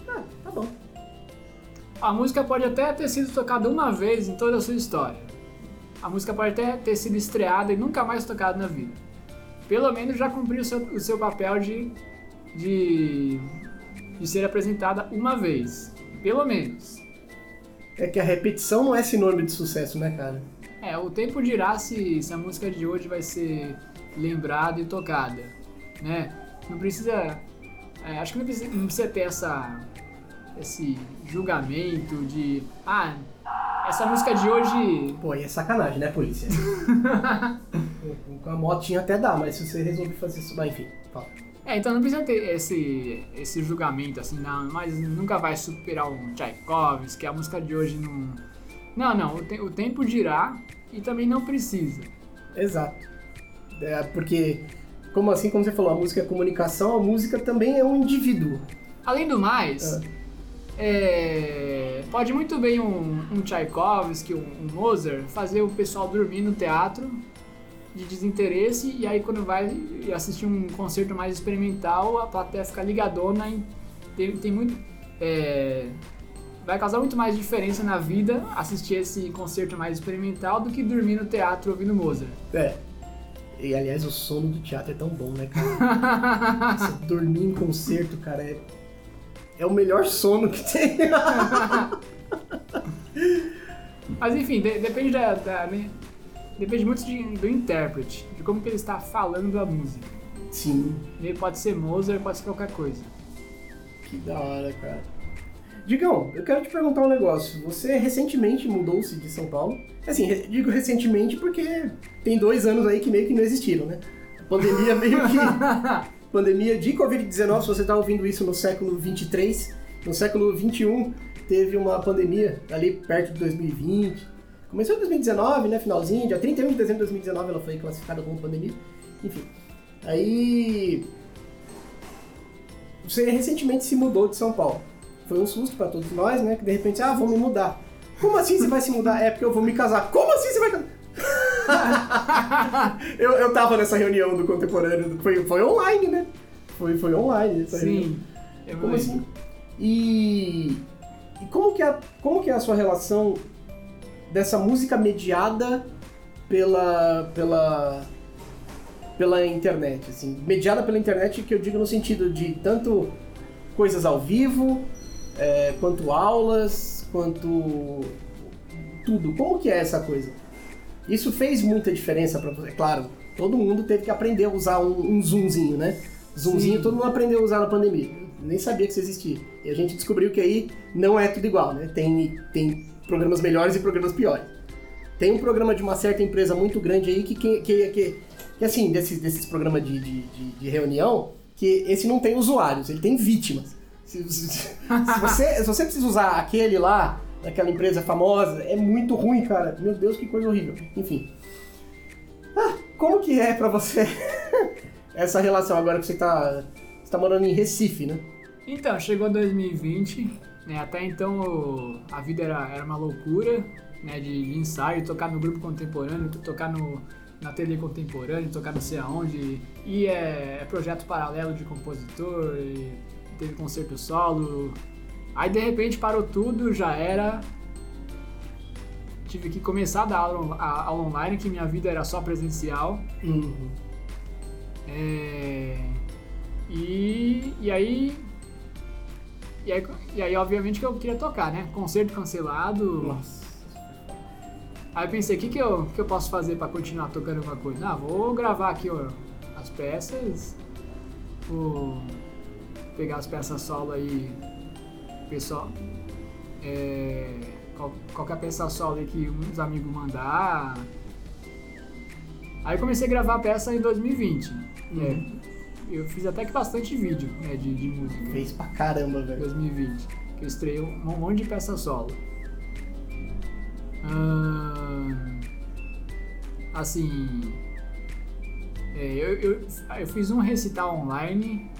S1: ah, tá bom.
S2: A música pode até ter sido tocada uma vez em toda a sua história. A música pode até ter sido estreada e nunca mais tocada na vida. Pelo menos já cumpriu o seu, o seu papel de, de, de ser apresentada uma vez. Pelo menos.
S1: É que a repetição não é sinônimo de sucesso, né, cara?
S2: É, o tempo dirá se, se a música de hoje vai ser lembrada e tocada, né? Não precisa... é, acho que não precisa, não precisa ter essa, esse julgamento de... Ah, essa música de hoje...
S1: Pô, aí é sacanagem, né, polícia? Com a motinha até dá, mas se você resolver fazer isso. Mas enfim, fala.
S2: É, então não precisa ter esse, esse julgamento assim, não, mas nunca vai superar um Tchaikovsky, a música de hoje não... Não, não, o, te- o tempo dirá e também não precisa.
S1: Exato. É, porque, como assim, como você falou, a música é comunicação, a música também é um indivíduo.
S2: Além do mais, é, pode muito bem um, um Tchaikovsky, um, um Mozart, fazer o pessoal dormir no teatro de desinteresse e aí quando vai assistir um concerto mais experimental, a plateia fica ligadona e tem, tem muito... é, vai causar muito mais diferença na vida assistir esse concerto mais experimental do que dormir no teatro ouvindo Mozart.
S1: É. E aliás, o sono do teatro é tão bom, né, cara? Você dormir em concerto, cara, é. É o melhor sono que tem.
S2: Mas enfim, de- depende da, da- né, depende muito de- do intérprete, de como que ele está falando a música.
S1: Sim,
S2: Ele pode ser Mozart, pode ser qualquer coisa.
S1: que da hora, cara. Digão, eu quero te perguntar um negócio. Você recentemente mudou-se de São Paulo. Assim, digo recentemente porque tem dois anos aí que meio que não existiram, né? A pandemia meio que. pandemia de Covid-19, se você está ouvindo isso no século 23, no século 21 teve uma pandemia ali perto de 2020. Começou em 2019, né, finalzinho, dia 31 de dezembro de 2019 ela foi classificada como pandemia. Enfim. Aí você recentemente se mudou de São Paulo. Foi um susto pra todos nós, né, que de repente, ah, vou me mudar. Como assim você vai se mudar? É porque eu vou me casar. Como assim você vai casar? eu, eu tava nessa reunião do contemporâneo, foi, foi online, né? Foi, foi online essa reunião.
S2: Sim. Eu
S1: Como assim? E, e como, que é, como que é a sua relação dessa música mediada pela, pela, pela internet? Assim, mediada pela internet que eu digo no sentido de tanto coisas ao vivo, é, quanto aulas, quanto tudo. Como que é essa coisa? Isso fez muita diferença para você? Claro, todo mundo teve que aprender a usar um, um zoomzinho, né? Zoomzinho
S2: Sim.
S1: todo mundo aprendeu a usar na pandemia. Nem sabia que isso existia. E a gente descobriu que aí não é tudo igual, né? Tem, tem programas melhores e programas piores. Tem um programa de uma certa empresa muito grande aí que, que, que, que, que, assim, desses, desses programas de, de, de, de reunião, que esse não tem usuários, ele tem vítimas. Se, se- se você, se você precisa usar aquele lá, daquela empresa famosa, é muito ruim, cara. Meu Deus, que coisa horrível. Enfim. Ah, como que é pra você essa relação agora que você tá, você tá morando em Recife, né?
S2: Então, chegou 2020, né? Até então a vida era, era uma loucura, né? De, de ensaio, tocar no grupo contemporâneo, to- tocar no, na tele contemporânea, tocar não sei aonde. E é, é projeto paralelo de compositor, e teve concerto solo. Aí de repente parou tudo, já era. Tive que começar a dar aula, a- aula online, que minha vida era só presencial.
S1: Uhum.
S2: É, E, e aí. E aí, e aí, obviamente, que eu queria tocar, né? Concerto cancelado.
S1: Nossa.
S2: Aí eu pensei, o que, que, eu, que eu posso fazer pra continuar tocando alguma coisa? Ah, vou gravar aqui ó, as peças. Vou pegar as peças solo aí. Pessoal. É, qual- qualquer peça solo aí que uns amigos mandar. Aí eu comecei a gravar a peça em 2020.
S1: Uhum.
S2: É, eu fiz até que bastante vídeo né, de, de música.
S1: Fez pra caramba, velho.
S2: 2020. Que eu estreiei um monte de peça solo. Ahn, assim. é, eu, eu, eu fiz um recital online.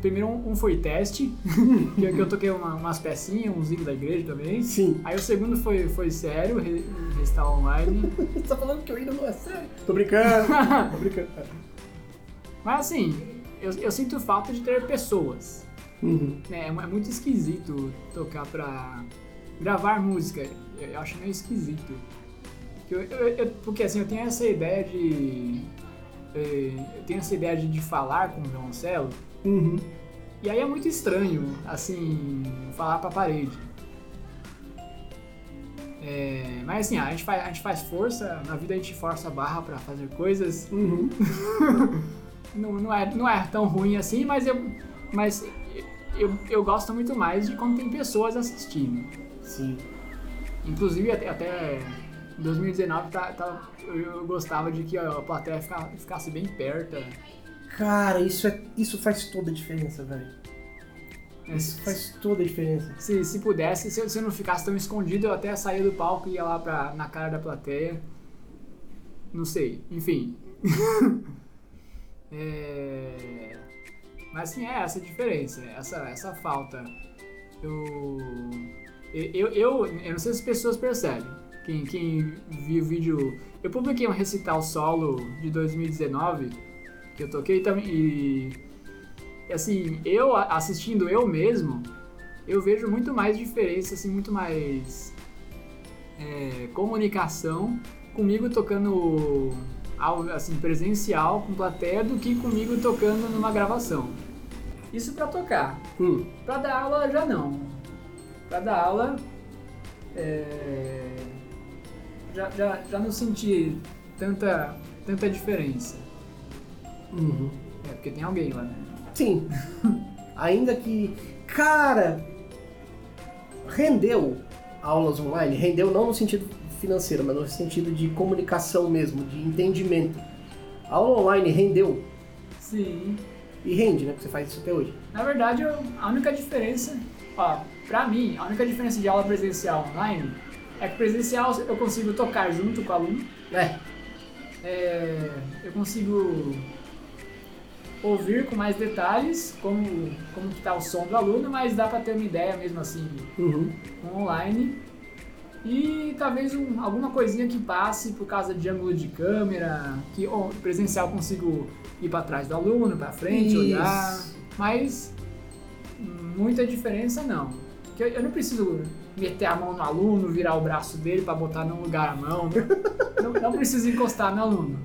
S2: Primeiro um, um foi teste, que, eu- que eu toquei uma- umas pecinhas, uns hinos da igreja também.
S1: Sim.
S2: Aí o segundo foi, foi sério, re- recital online.
S1: Você tá falando que eu ainda não é sério? Tô brincando. Tô brincando.
S2: Mas assim, eu, eu sinto falta de ter pessoas.
S1: Uhum.
S2: É, é muito esquisito tocar pra gravar música. Eu, eu acho meio esquisito. Eu- eu- eu- porque assim, eu tenho essa ideia de. eh, Eu tenho essa ideia de, de falar com o violoncelo.
S1: Uhum.
S2: E aí é muito estranho, assim, falar pra parede. É, mas assim, a gente, faz, a gente faz força, na vida a gente força a barra pra fazer coisas.
S1: Uhum.
S2: não, não, é, não é tão ruim assim, mas eu, mas eu, eu gosto muito mais de quando tem pessoas assistindo.
S1: Sim.
S2: Inclusive até, até em 2019 tá, tá- eu, gostava de que a plateia fica- ficasse bem perto.
S1: Cara, isso, é, isso faz toda a diferença, velho.
S2: né?
S1: Isso faz toda a diferença.
S2: Se, se pudesse, se eu, se eu não ficasse tão escondido, eu até saía do palco e ia lá pra, na cara da plateia. Não sei, enfim. É, Mas assim, é essa a diferença, essa, essa falta. Eu, eu, eu, eu não sei se as pessoas percebem. Quem, quem viu o vídeo. Eu publiquei um recital solo de 2019 que eu toquei também. E assim, eu assistindo eu mesmo, eu vejo muito mais diferença, assim, muito mais é, comunicação comigo tocando ao- assim, presencial com plateia do que comigo tocando numa gravação. Isso pra tocar.
S1: Hum.
S2: Pra dar aula já não. Pra dar aula é, já, já, já não senti tanta, tanta diferença.
S1: Uhum.
S2: É, porque tem alguém lá, né?
S1: Sim. Ainda que. Cara! Rendeu aulas online? Rendeu não no sentido financeiro, mas no sentido de comunicação mesmo, de entendimento. A aula online rendeu.
S2: Sim.
S1: E rende, né? Porque você faz isso até hoje.
S2: Na verdade, eu- a única diferença, ó, pra mim, a única diferença de aula presencial online é que presencial eu consigo tocar junto com o aluno,
S1: É.
S2: é, eu consigo ouvir com mais detalhes como, como que tá o som do aluno, mas dá pra ter uma ideia mesmo assim
S1: Uhum.
S2: online. E talvez um- alguma coisinha que passe por causa de ângulo de câmera, que ó, presencial consigo ir para trás do aluno, para frente,
S1: Isso.
S2: olhar. Mas muita diferença não. Eu, eu não preciso meter a mão no aluno, virar o braço dele para botar num lugar a mão. não, não preciso encostar no aluno.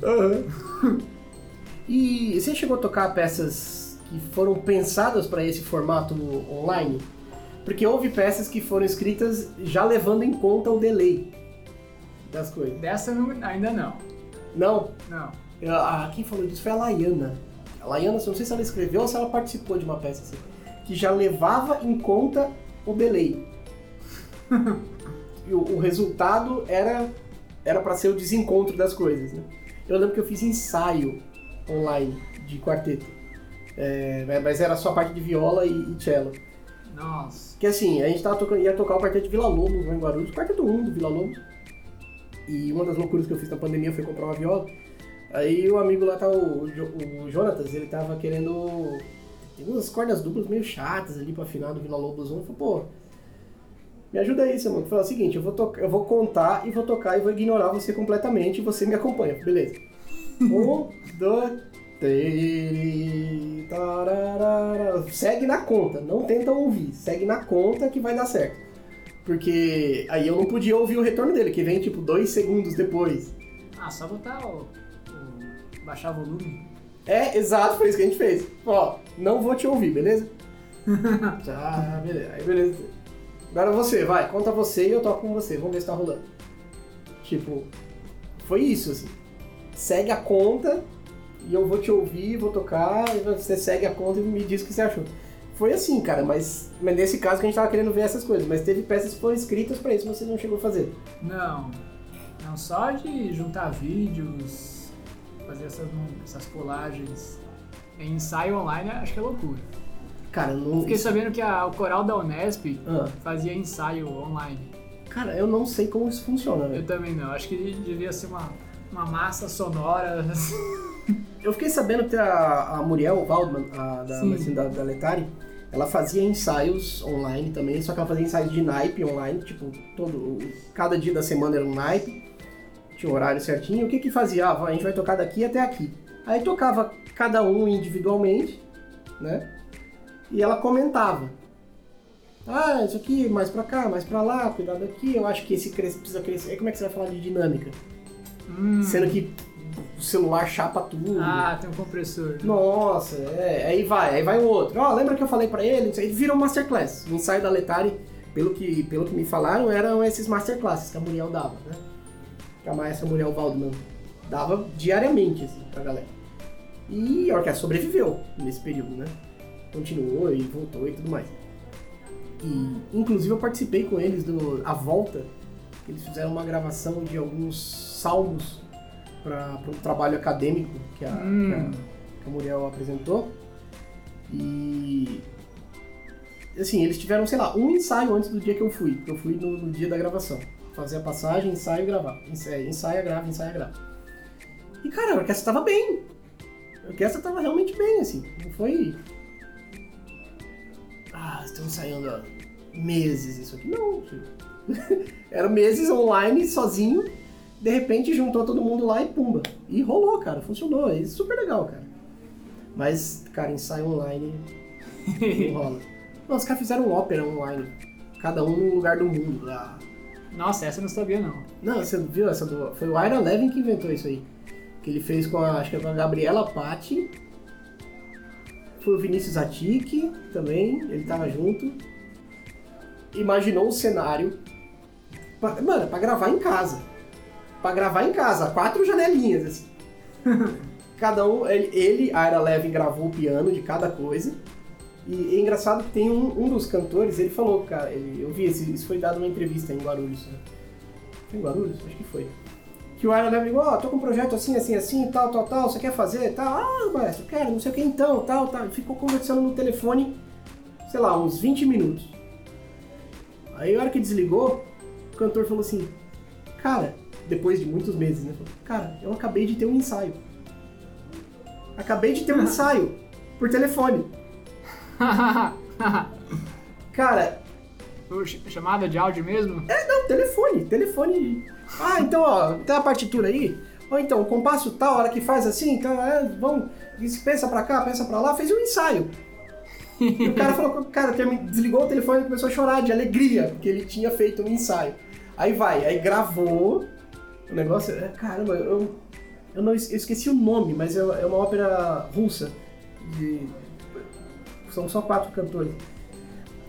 S1: E você chegou a tocar peças que foram pensadas para esse formato online? Porque houve peças que foram escritas já levando em conta o delay das coisas.
S2: Dessa não- ainda não.
S1: Não,
S2: Não.
S1: Eu- a, quem falou disso foi a Laiana. A Laiana, não sei se ela escreveu ou se ela participou de uma peça assim, que já levava em conta o delay. e o, o resultado era era para ser o desencontro das coisas, né? Eu lembro que eu fiz ensaio online de quarteto. É, mas era só a parte de viola e, e cello.
S2: Nossa.
S1: Que assim, a gente tava tocando, ia tocar o quarteto de Vila Lobos lá em Guarulhos, o quarteto 1 do Vila Lobos. E uma das loucuras que eu fiz na pandemia foi comprar uma viola. Aí o amigo lá tá, o, Jo- o Jonatas, ele tava querendo. Tem umas cordas duplas meio chatas ali pra afinar do Vila Lobos 1. Eu falei, pô, me ajuda aí, seu mano. Falei, é o seguinte, eu vou, tocar, eu vou contar e vou tocar e vou ignorar você completamente e você me acompanha. Falei, Beleza. Um, dois. Segue na conta, não tenta ouvir. Segue na conta que vai dar certo. Porque aí eu não podia ouvir o retorno dele, que vem tipo dois segundos depois.
S2: Ah, só botar o, o- baixar o volume.
S1: É, exato, foi isso que a gente fez. Ó, não vou te ouvir, beleza? Tá, beleza. Aí, beleza. Agora você, vai, conta você e eu toco com você, vamos ver se tá rolando. Tipo, foi isso, assim. Segue a conta e eu vou te ouvir, vou tocar, e você segue a conta e me diz o que você achou. Foi assim, cara, mas, mas nesse caso que a gente tava querendo ver essas coisas, mas teve peças que foram escritas pra isso, você não chegou a fazer.
S2: Não. Não só de juntar vídeos, fazer essas, essas colagens. Em ensaio online, acho que é loucura.
S1: Cara, não.
S2: Fiquei sabendo que a- o coral da Unesp
S1: Ah,
S2: fazia ensaio online.
S1: cara, eu não sei como isso funciona, velho.
S2: Eu também não. Acho que devia ser uma, uma massa sonora.
S1: Eu fiquei sabendo que a, a Muriel Waldman, a, da,
S2: Sim.
S1: assim, da, da Letari, ela fazia ensaios online também, só que ela fazia ensaios de naipe online, tipo, todo, o- cada dia da semana era um naipe, tinha um horário certinho. O que que fazia? Ah, a gente vai tocar daqui até aqui. Aí tocava cada um individualmente, né? E ela comentava. Ah, isso aqui, mais pra cá, mais pra lá, cuidado aqui, eu acho que esse cresce, precisa crescer. Aí como é que você vai falar de dinâmica?
S2: Hum.
S1: Sendo que o celular chapa tudo.
S2: Ah, tem um compressor.
S1: Nossa, é, aí vai, aí vai o outro. Ó, lembra que eu falei pra ele? Aí vira um masterclass. O ensaio da Letari pelo que, pelo que me falaram, eram esses masterclasses que a Muriel dava, né? Que a maestra Muriel Waldman dava diariamente, assim, pra galera. E a orquestra sobreviveu nesse período, né? Continuou e voltou e tudo mais. E, inclusive, eu participei com eles do A Volta, que eles fizeram uma gravação de alguns salmos para um trabalho acadêmico que a,
S2: Hum.
S1: que a, que a Muriel apresentou. E assim, eles tiveram, sei lá, um ensaio antes do dia que eu fui. Eu fui no, no dia da gravação. Fazer a passagem, ensaio e gravar. Ensaia, ensaia, grava, ensaia, grava. E cara, a orquestra tava bem. A orquestra tava realmente bem, assim. Não foi. Ah, estão ensaiando há meses isso aqui. Não, filho. Eram meses online, sozinho. De repente juntou todo mundo lá e pumba. E rolou, cara. Funcionou. É super legal, cara. Mas, cara, ensaio online não rola. Não, os caras fizeram ópera online. Cada um num lugar do mundo. lá.
S2: Nossa, essa eu não sabia não.
S1: Não, você viu essa do. Foi o Ira Levin que inventou isso aí. Que ele fez com a. Acho que é com a Gabriela Patti. Foi o Vinícius Atik também, ele tava junto. Imaginou um cenário. pra- mano, pra gravar em casa. Pra gravar em casa, quatro janelinhas, assim. cada um. Ele, ele a Ira Levin, gravou o piano de cada coisa. E é engraçado que tem um, um dos cantores, ele falou, cara, ele- eu vi, esse- isso foi dado numa entrevista em Guarulhos. Né? Foi em Guarulhos? Acho que foi. Que o Aaron Levy, ó, tô com um projeto assim, assim, assim, tal, tal, tal, você quer fazer, tal? Ah, maestro, quero, não sei o que então, tal, tal. Ficou conversando no telefone, sei lá, uns 20 minutos. Aí a hora que desligou, o cantor falou assim, cara, depois de muitos meses, né? Cara, eu acabei de ter um ensaio. Acabei de ter um ensaio por telefone. Cara,
S2: chamada de áudio mesmo?
S1: É, não, telefone, telefone. Ah, então, ó, tem a partitura aí? Ou então, o compasso tal, hora que faz assim, então, é, vamos, pensa pra cá, pensa pra lá, fez um ensaio. E o cara falou, cara, desligou o telefone e começou a chorar de alegria, porque ele tinha feito um ensaio. Aí vai, aí gravou o negócio, é, caramba, eu, eu, não, eu esqueci o nome, mas é, é uma ópera russa, de, são só quatro cantores.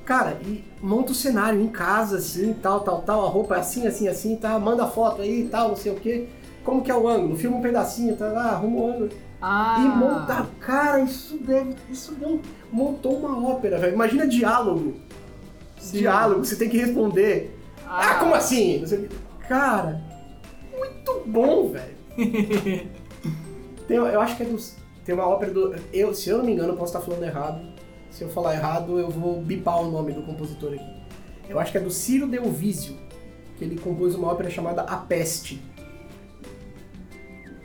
S1: Cara, e monta o cenário em casa, assim, tal, tal, tal, a roupa é assim, assim, assim, tá, manda foto aí, tal, não sei o quê. Como que é o ângulo? Filma um pedacinho, tá, ah, arruma o ângulo.
S2: Ah,
S1: E monta, cara, isso deve, isso deu, montou uma ópera, velho. Imagina diálogo.
S2: Sim.
S1: Diálogo, você tem que responder. Ah,
S2: Ah.
S1: como assim? Não. Cara, muito bom, velho. Tem, eu acho que é dos. Tem uma ópera do. Eu, se eu não me engano, posso estar falando errado. Se eu falar errado, eu vou bipar o nome do compositor aqui. Eu acho que é do Ciro Delvisio, que ele compôs uma ópera chamada A Peste.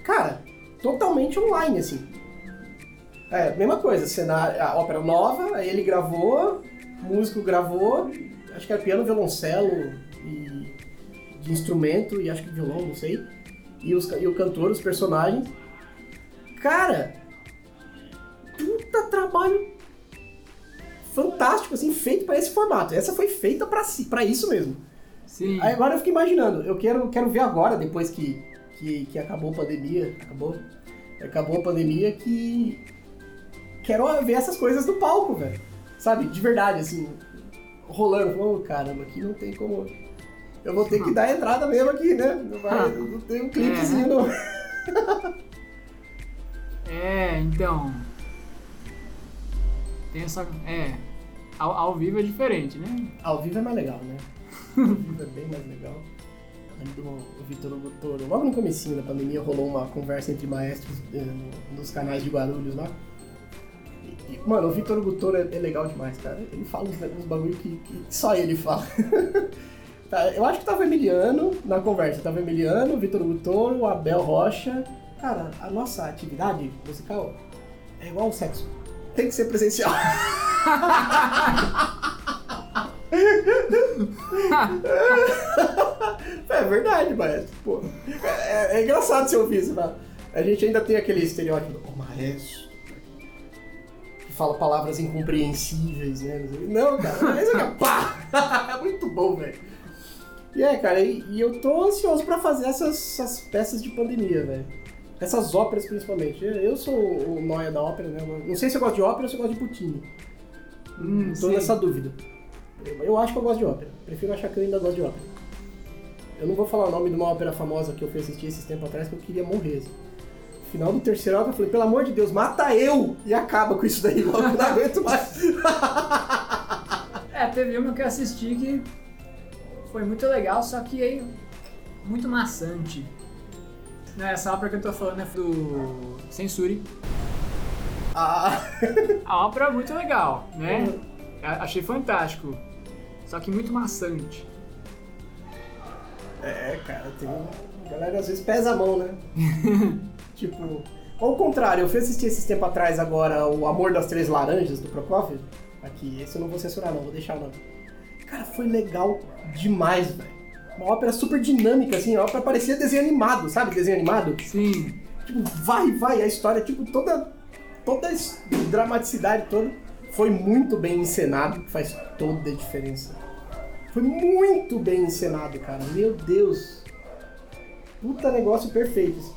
S1: Cara, totalmente online, assim. É, mesma coisa, cenário, a ópera nova, aí ele gravou, músico gravou, acho que era piano, violoncelo e de instrumento, e acho que violão, não sei. E, os, e o cantor, os personagens. Cara, puta trabalho fantástico, assim, feito pra esse formato. Essa foi feita pra, si, pra isso mesmo.
S2: Sim.
S1: Aí agora eu fico imaginando, eu quero, quero ver agora, depois que, que, que acabou a pandemia, acabou, acabou a pandemia, que quero ver essas coisas no palco, velho. Sabe, de verdade, assim, rolando. Ô, caramba, aqui não tem como... Eu vou ter que dar entrada mesmo aqui, né? Não, vai, não tem um clipezinho, não.
S2: É, então. Tem essa. É. Ao, ao vivo é diferente, né?
S1: Ao vivo é mais legal, né? Ao vivo é bem mais legal. O Vitor Toro. Logo no comecinho da pandemia rolou uma conversa entre maestros no- nos canais de Guarulhos lá. Mano, o Vitor Hugo Toro é, é legal demais, cara. Ele fala uns, uns bagulho que, que só ele fala. Tá, eu acho que tava o Emiliano na conversa. Tava o Emiliano, o Vitor Hugo Toro, o Abel Rocha. Cara, a nossa atividade musical é igual ao sexo. Tem que ser presencial. É verdade, maestro. Pô, é, é engraçado você ouvir isso, né? A gente ainda tem aquele estereótipo "Ô, maestro. Que fala palavras incompreensíveis, né? Não, cara, mas é que- pá! É muito bom, velho. E é, cara, e, e eu tô ansioso pra fazer essas, essas peças de pandemia, velho. Essas óperas, principalmente. Eu- sou o noia da ópera, né? Não sei se eu gosto de ópera ou se eu gosto de Puccini.
S2: Hum,
S1: tô
S2: sim.
S1: nessa dúvida. Eu, eu acho que eu gosto de ópera. Prefiro achar que eu ainda gosto de ópera. Eu não vou falar o nome de uma ópera famosa que eu fui assistir esses tempos atrás que eu queria morrer. No final do terceiro ópera eu falei, pelo amor de Deus, mata eu! E acaba com isso daí logo, eu não aguento mais.
S2: É, teve uma que eu assisti que foi muito legal, só que aí muito maçante. Não, essa ópera que eu tô falando é do Censure.
S1: Ah,
S2: A ópera é muito legal, né? A- Achei fantástico. Só que muito maçante.
S1: é, cara, tem. A galera às vezes pesa a mão, né? tipo. Ao contrário, eu fui assistir esses tempos atrás agora o Amor das Três Laranjas do Prokofiev. Aqui, esse eu não vou censurar não, vou deixar o nome. Cara, foi legal demais, velho. Uma ópera super dinâmica, assim, a ópera parecia desenho animado, sabe? Desenho animado.
S2: Sim.
S1: Tipo, vai, vai, a história, tipo, toda. Toda a dramaticidade toda foi muito bem encenado, que faz toda a diferença. Foi muito bem encenado, cara. Meu Deus. Puta negócio perfeito. assim.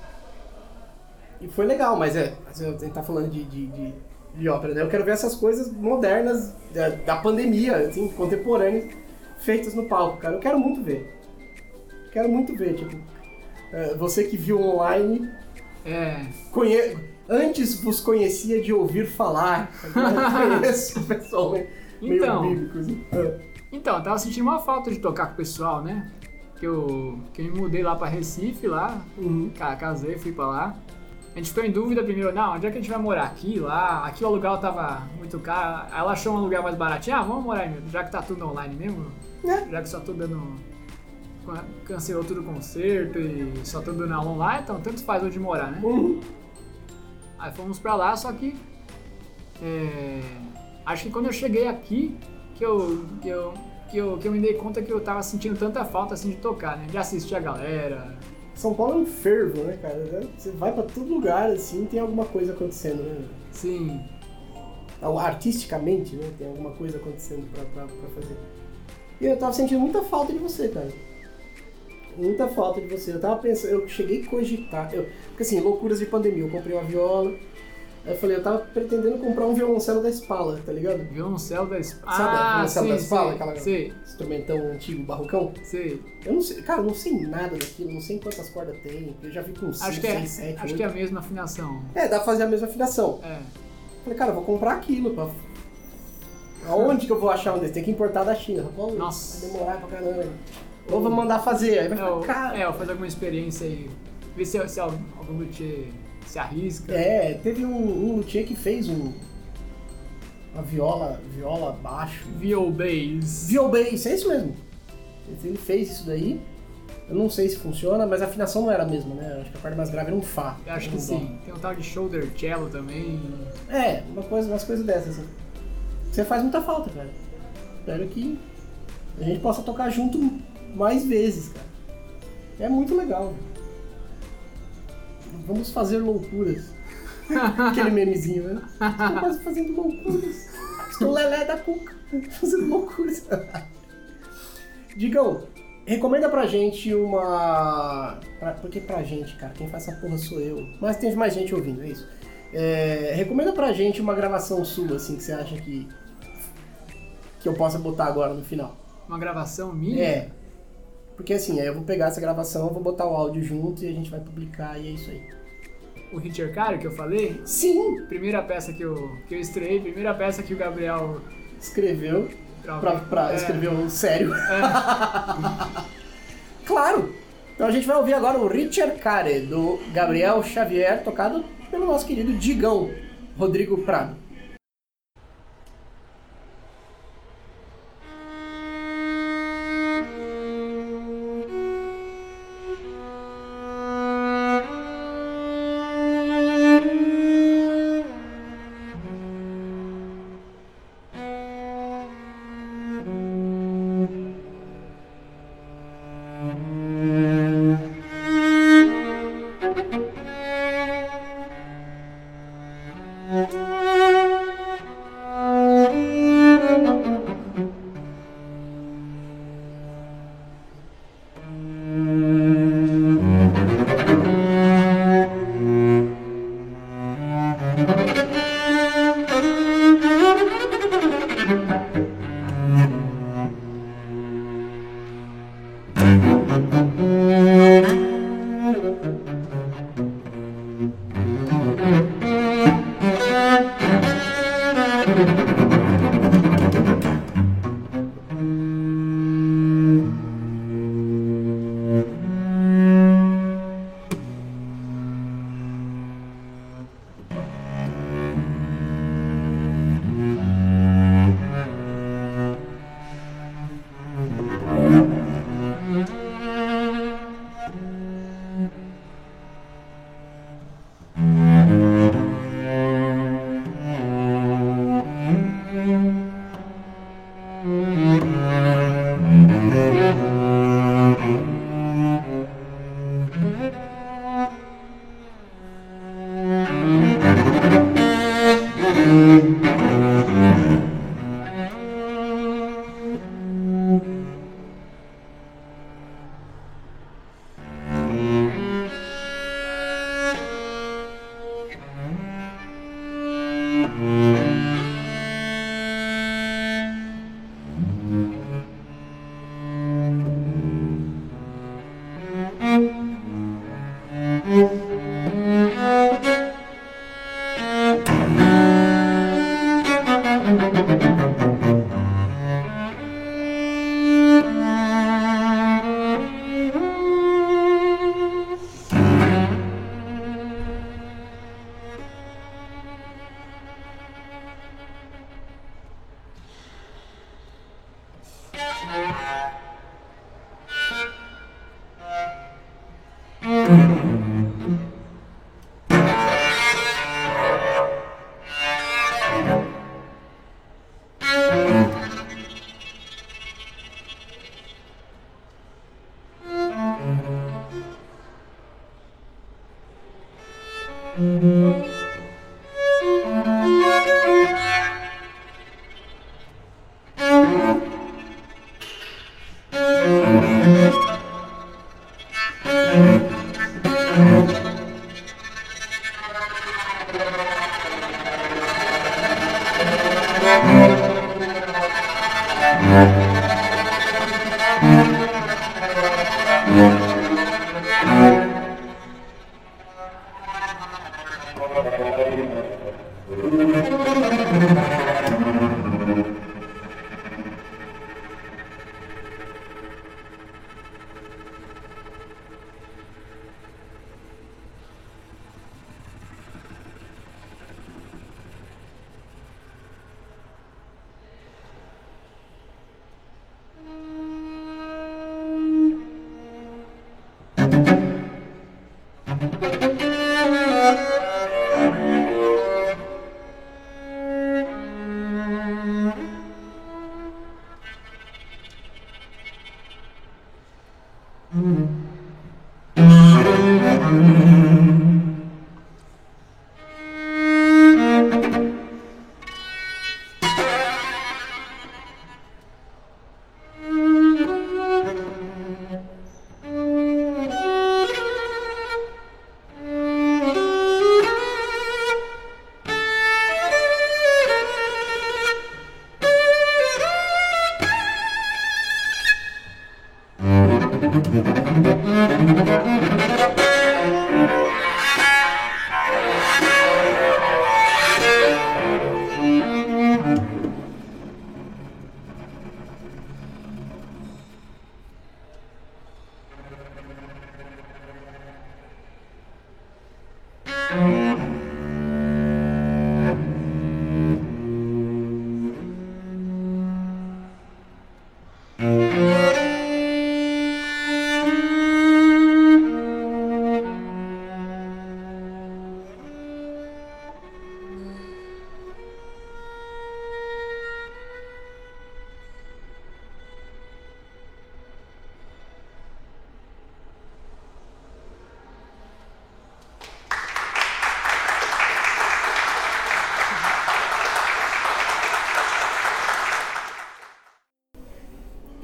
S1: E foi legal, mas é, assim, a gente tá falando de, de, de, de ópera, né? Eu quero ver essas coisas modernas da, da pandemia, assim, contemporâneas, feitas no palco, cara. Eu quero muito ver. Quero muito ver, tipo. é, você que viu online,
S2: É.
S1: conhe... antes vos conhecia de ouvir falar. Conheço pessoalmente.
S2: Então.
S1: Meio bíblico, assim. Ah.
S2: Então, eu tava sentindo uma falta de tocar com o pessoal, né? Que eu, que eu me mudei lá pra Recife, lá.
S1: Uhum.
S2: Ca- Casei, fui pra lá. A gente ficou em dúvida primeiro, não, onde é que a gente vai morar? Aqui, lá? Aqui o aluguel tava muito caro. Ela achou um lugar mais baratinho. Ah, vamos morar aí mesmo, já que tá tudo online mesmo.
S1: É.
S2: Já que só tô dando. Cancelou tudo o concerto e só tô dando aula online, então tanto faz onde morar, né?
S1: Uhum.
S2: Aí fomos pra lá, só que. é, acho que quando eu cheguei aqui, que eu, que, eu, que, eu, que eu me dei conta que eu tava sentindo tanta falta assim de tocar, né? De assistir a galera.
S1: São Paulo é um fervo, né, cara? Você vai pra todo lugar, assim, tem alguma coisa acontecendo, né?
S2: Sim.
S1: Artisticamente, né? Tem alguma coisa acontecendo pra fazer. E eu tava sentindo muita falta de você, cara. Muita falta de você. Eu tava pensando, eu cheguei a cogitar. Eu, porque assim, loucuras de pandemia. Eu comprei uma viola. Aí eu falei, eu tava pretendendo comprar um violoncelo da Spala, tá ligado?
S2: Violoncelo da Spala.
S1: Sabe
S2: Ah,
S1: violoncelo
S2: sim,
S1: da Spala?
S2: sei,
S1: Aquela
S2: sei,
S1: instrumentão antigo, barrocão.
S2: sei.
S1: Eu não sei, cara, eu não sei nada daquilo, não sei quantas cordas tem. Eu já vi com 5,
S2: Acho que, é,
S1: 6, 7,
S2: acho que é a mesma afinação.
S1: É, dá pra fazer a mesma afinação.
S2: É.
S1: Falei, cara, eu vou comprar aquilo. Pra... Aonde que eu vou achar um desse? Tem que importar da China. Pô,
S2: Nossa.
S1: Vai demorar pra caramba. Ou vou mandar fazer. Aí vai
S2: É,
S1: ficar caro.
S2: é, eu vou fazer alguma experiência aí. Ver se, se algum algum luthier se arrisca.
S1: É, teve um, luthier que fez um. Uma viola, viola baixo.
S2: Viol Bass.
S1: Viol bass, é isso mesmo. Ele fez isso daí. Eu não sei se funciona, mas a afinação não era a mesma, né? Acho que a parte mais grave era um Fá.
S2: Eu acho que
S1: dó.
S2: sim. Tem um tal de shoulder cello também.
S1: É, uma coisa, umas coisas dessas, assim. Você faz muita falta, cara. Espero que a gente possa tocar junto mais vezes, cara. É muito legal. Vamos fazer loucuras. Aquele memezinho, né? Estou quase fazendo loucuras. Estou lelé da cuca. Fazendo loucuras. Digão, recomenda pra gente uma. Pra... Porque pra gente, cara, quem faz essa porra sou eu. Mas tem mais gente ouvindo, é isso. É, recomenda pra gente uma gravação sua, assim, que você acha que. que eu possa botar agora no final.
S2: Uma gravação minha.
S1: É. Porque assim, aí eu vou pegar essa gravação, vou botar o áudio junto e a gente vai publicar e é isso aí.
S2: O Richard Caro que eu falei.
S1: Sim!
S2: Primeira peça que eu, que eu estreiei, primeira peça que o Gabriel
S1: Escreveu pra, pra
S2: É,
S1: escrever um sério.
S2: é,
S1: Claro! Então a gente vai ouvir agora o Richard Care, do Gabriel Xavier, tocado pelo nosso querido Digão, Rodrigo Prado.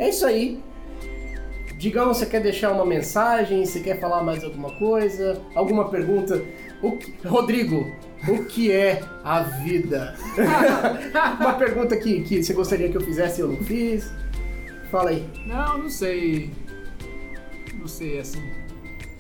S1: É isso aí. Digão, você quer deixar uma mensagem? Você quer falar mais alguma coisa? Alguma pergunta? O Rodrigo, o que é a vida? uma pergunta que, que você gostaria que eu fizesse e eu não fiz? Fala aí.
S2: Não, não sei. não sei, assim.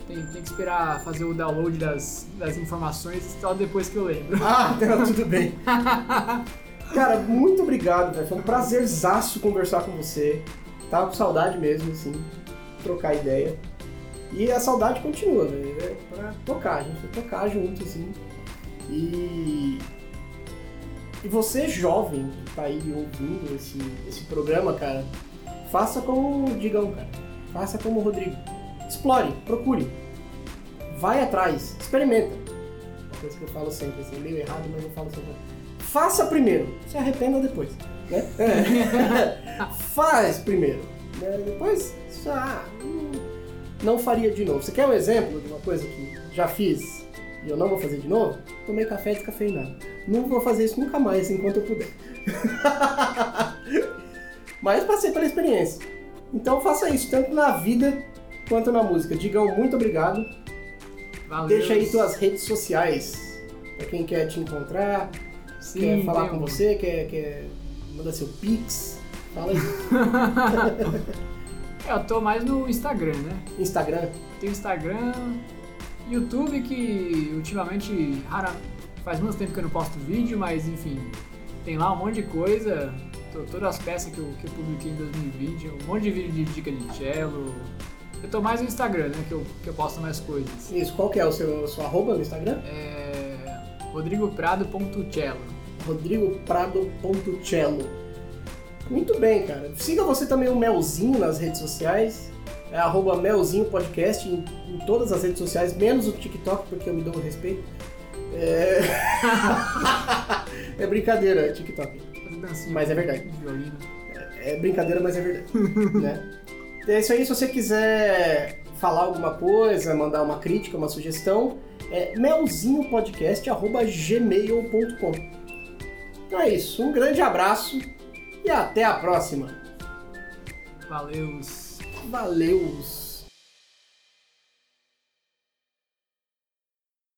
S2: Tem, tem que esperar fazer o download das, das informações só depois que eu lembro.
S1: Ah, não, tudo bem. Cara, muito obrigado, velho. Foi um prazerzaço conversar com você. Tava com saudade mesmo, assim, trocar ideia. E a saudade continua, velho. É pra tocar, a gente vai tocar junto, assim. E. E você, jovem, que tá aí ouvindo esse, esse programa, cara, faça como o Digão, cara. Faça como o Rodrigo. Explore, procure. Vai atrás, experimenta. Uma coisa que eu falo sempre, assim, meio errado, mas eu falo sempre. Faça primeiro, se arrependa depois. Né? É. Faz primeiro. Né? Depois, ah, não faria de novo. Você quer um exemplo de uma coisa que já fiz e eu não vou fazer de novo? Tomei café descafeinado. Não vou fazer isso nunca mais enquanto eu puder. Mas passei pela experiência. Então faça isso, tanto na vida quanto na música. Digam muito obrigado.
S2: Valeu.
S1: Deixa aí suas redes sociais pra quem quer te encontrar,
S2: Sim,
S1: quer falar com você, quer, quer mandar seu pix. Fala aí.
S2: Eu tô mais no Instagram, né?
S1: Instagram.
S2: Tem Instagram, YouTube que ultimamente rara, faz muito tempo que eu não posto vídeo, mas enfim, tem lá um monte de coisa. Tô- todas as peças que eu, que eu publiquei em 2020, um monte de vídeo de dica de cello. Eu tô mais no Instagram, né? Que eu, que eu posto mais coisas.
S1: Isso, qual que é o seu sua arroba no Instagram?
S2: É. rodrigoprado.cello.
S1: rodrigoprado.cello. Muito bem, cara. Siga você também o Melzinho nas redes sociais. É arroba Melzinho Podcast em, em todas as redes sociais, menos o TikTok, porque eu me dou o respeito. É, é brincadeira, TikTok.
S2: Fazer dancinha
S1: Mas é verdade.
S2: Violino.
S1: É brincadeira, mas é verdade. né? É isso aí, se você quiser falar alguma coisa, mandar uma crítica, uma sugestão, é melzinhopodcast.gmail.com Então é isso, um grande abraço e até a próxima.
S2: Valeu.
S1: Valeus!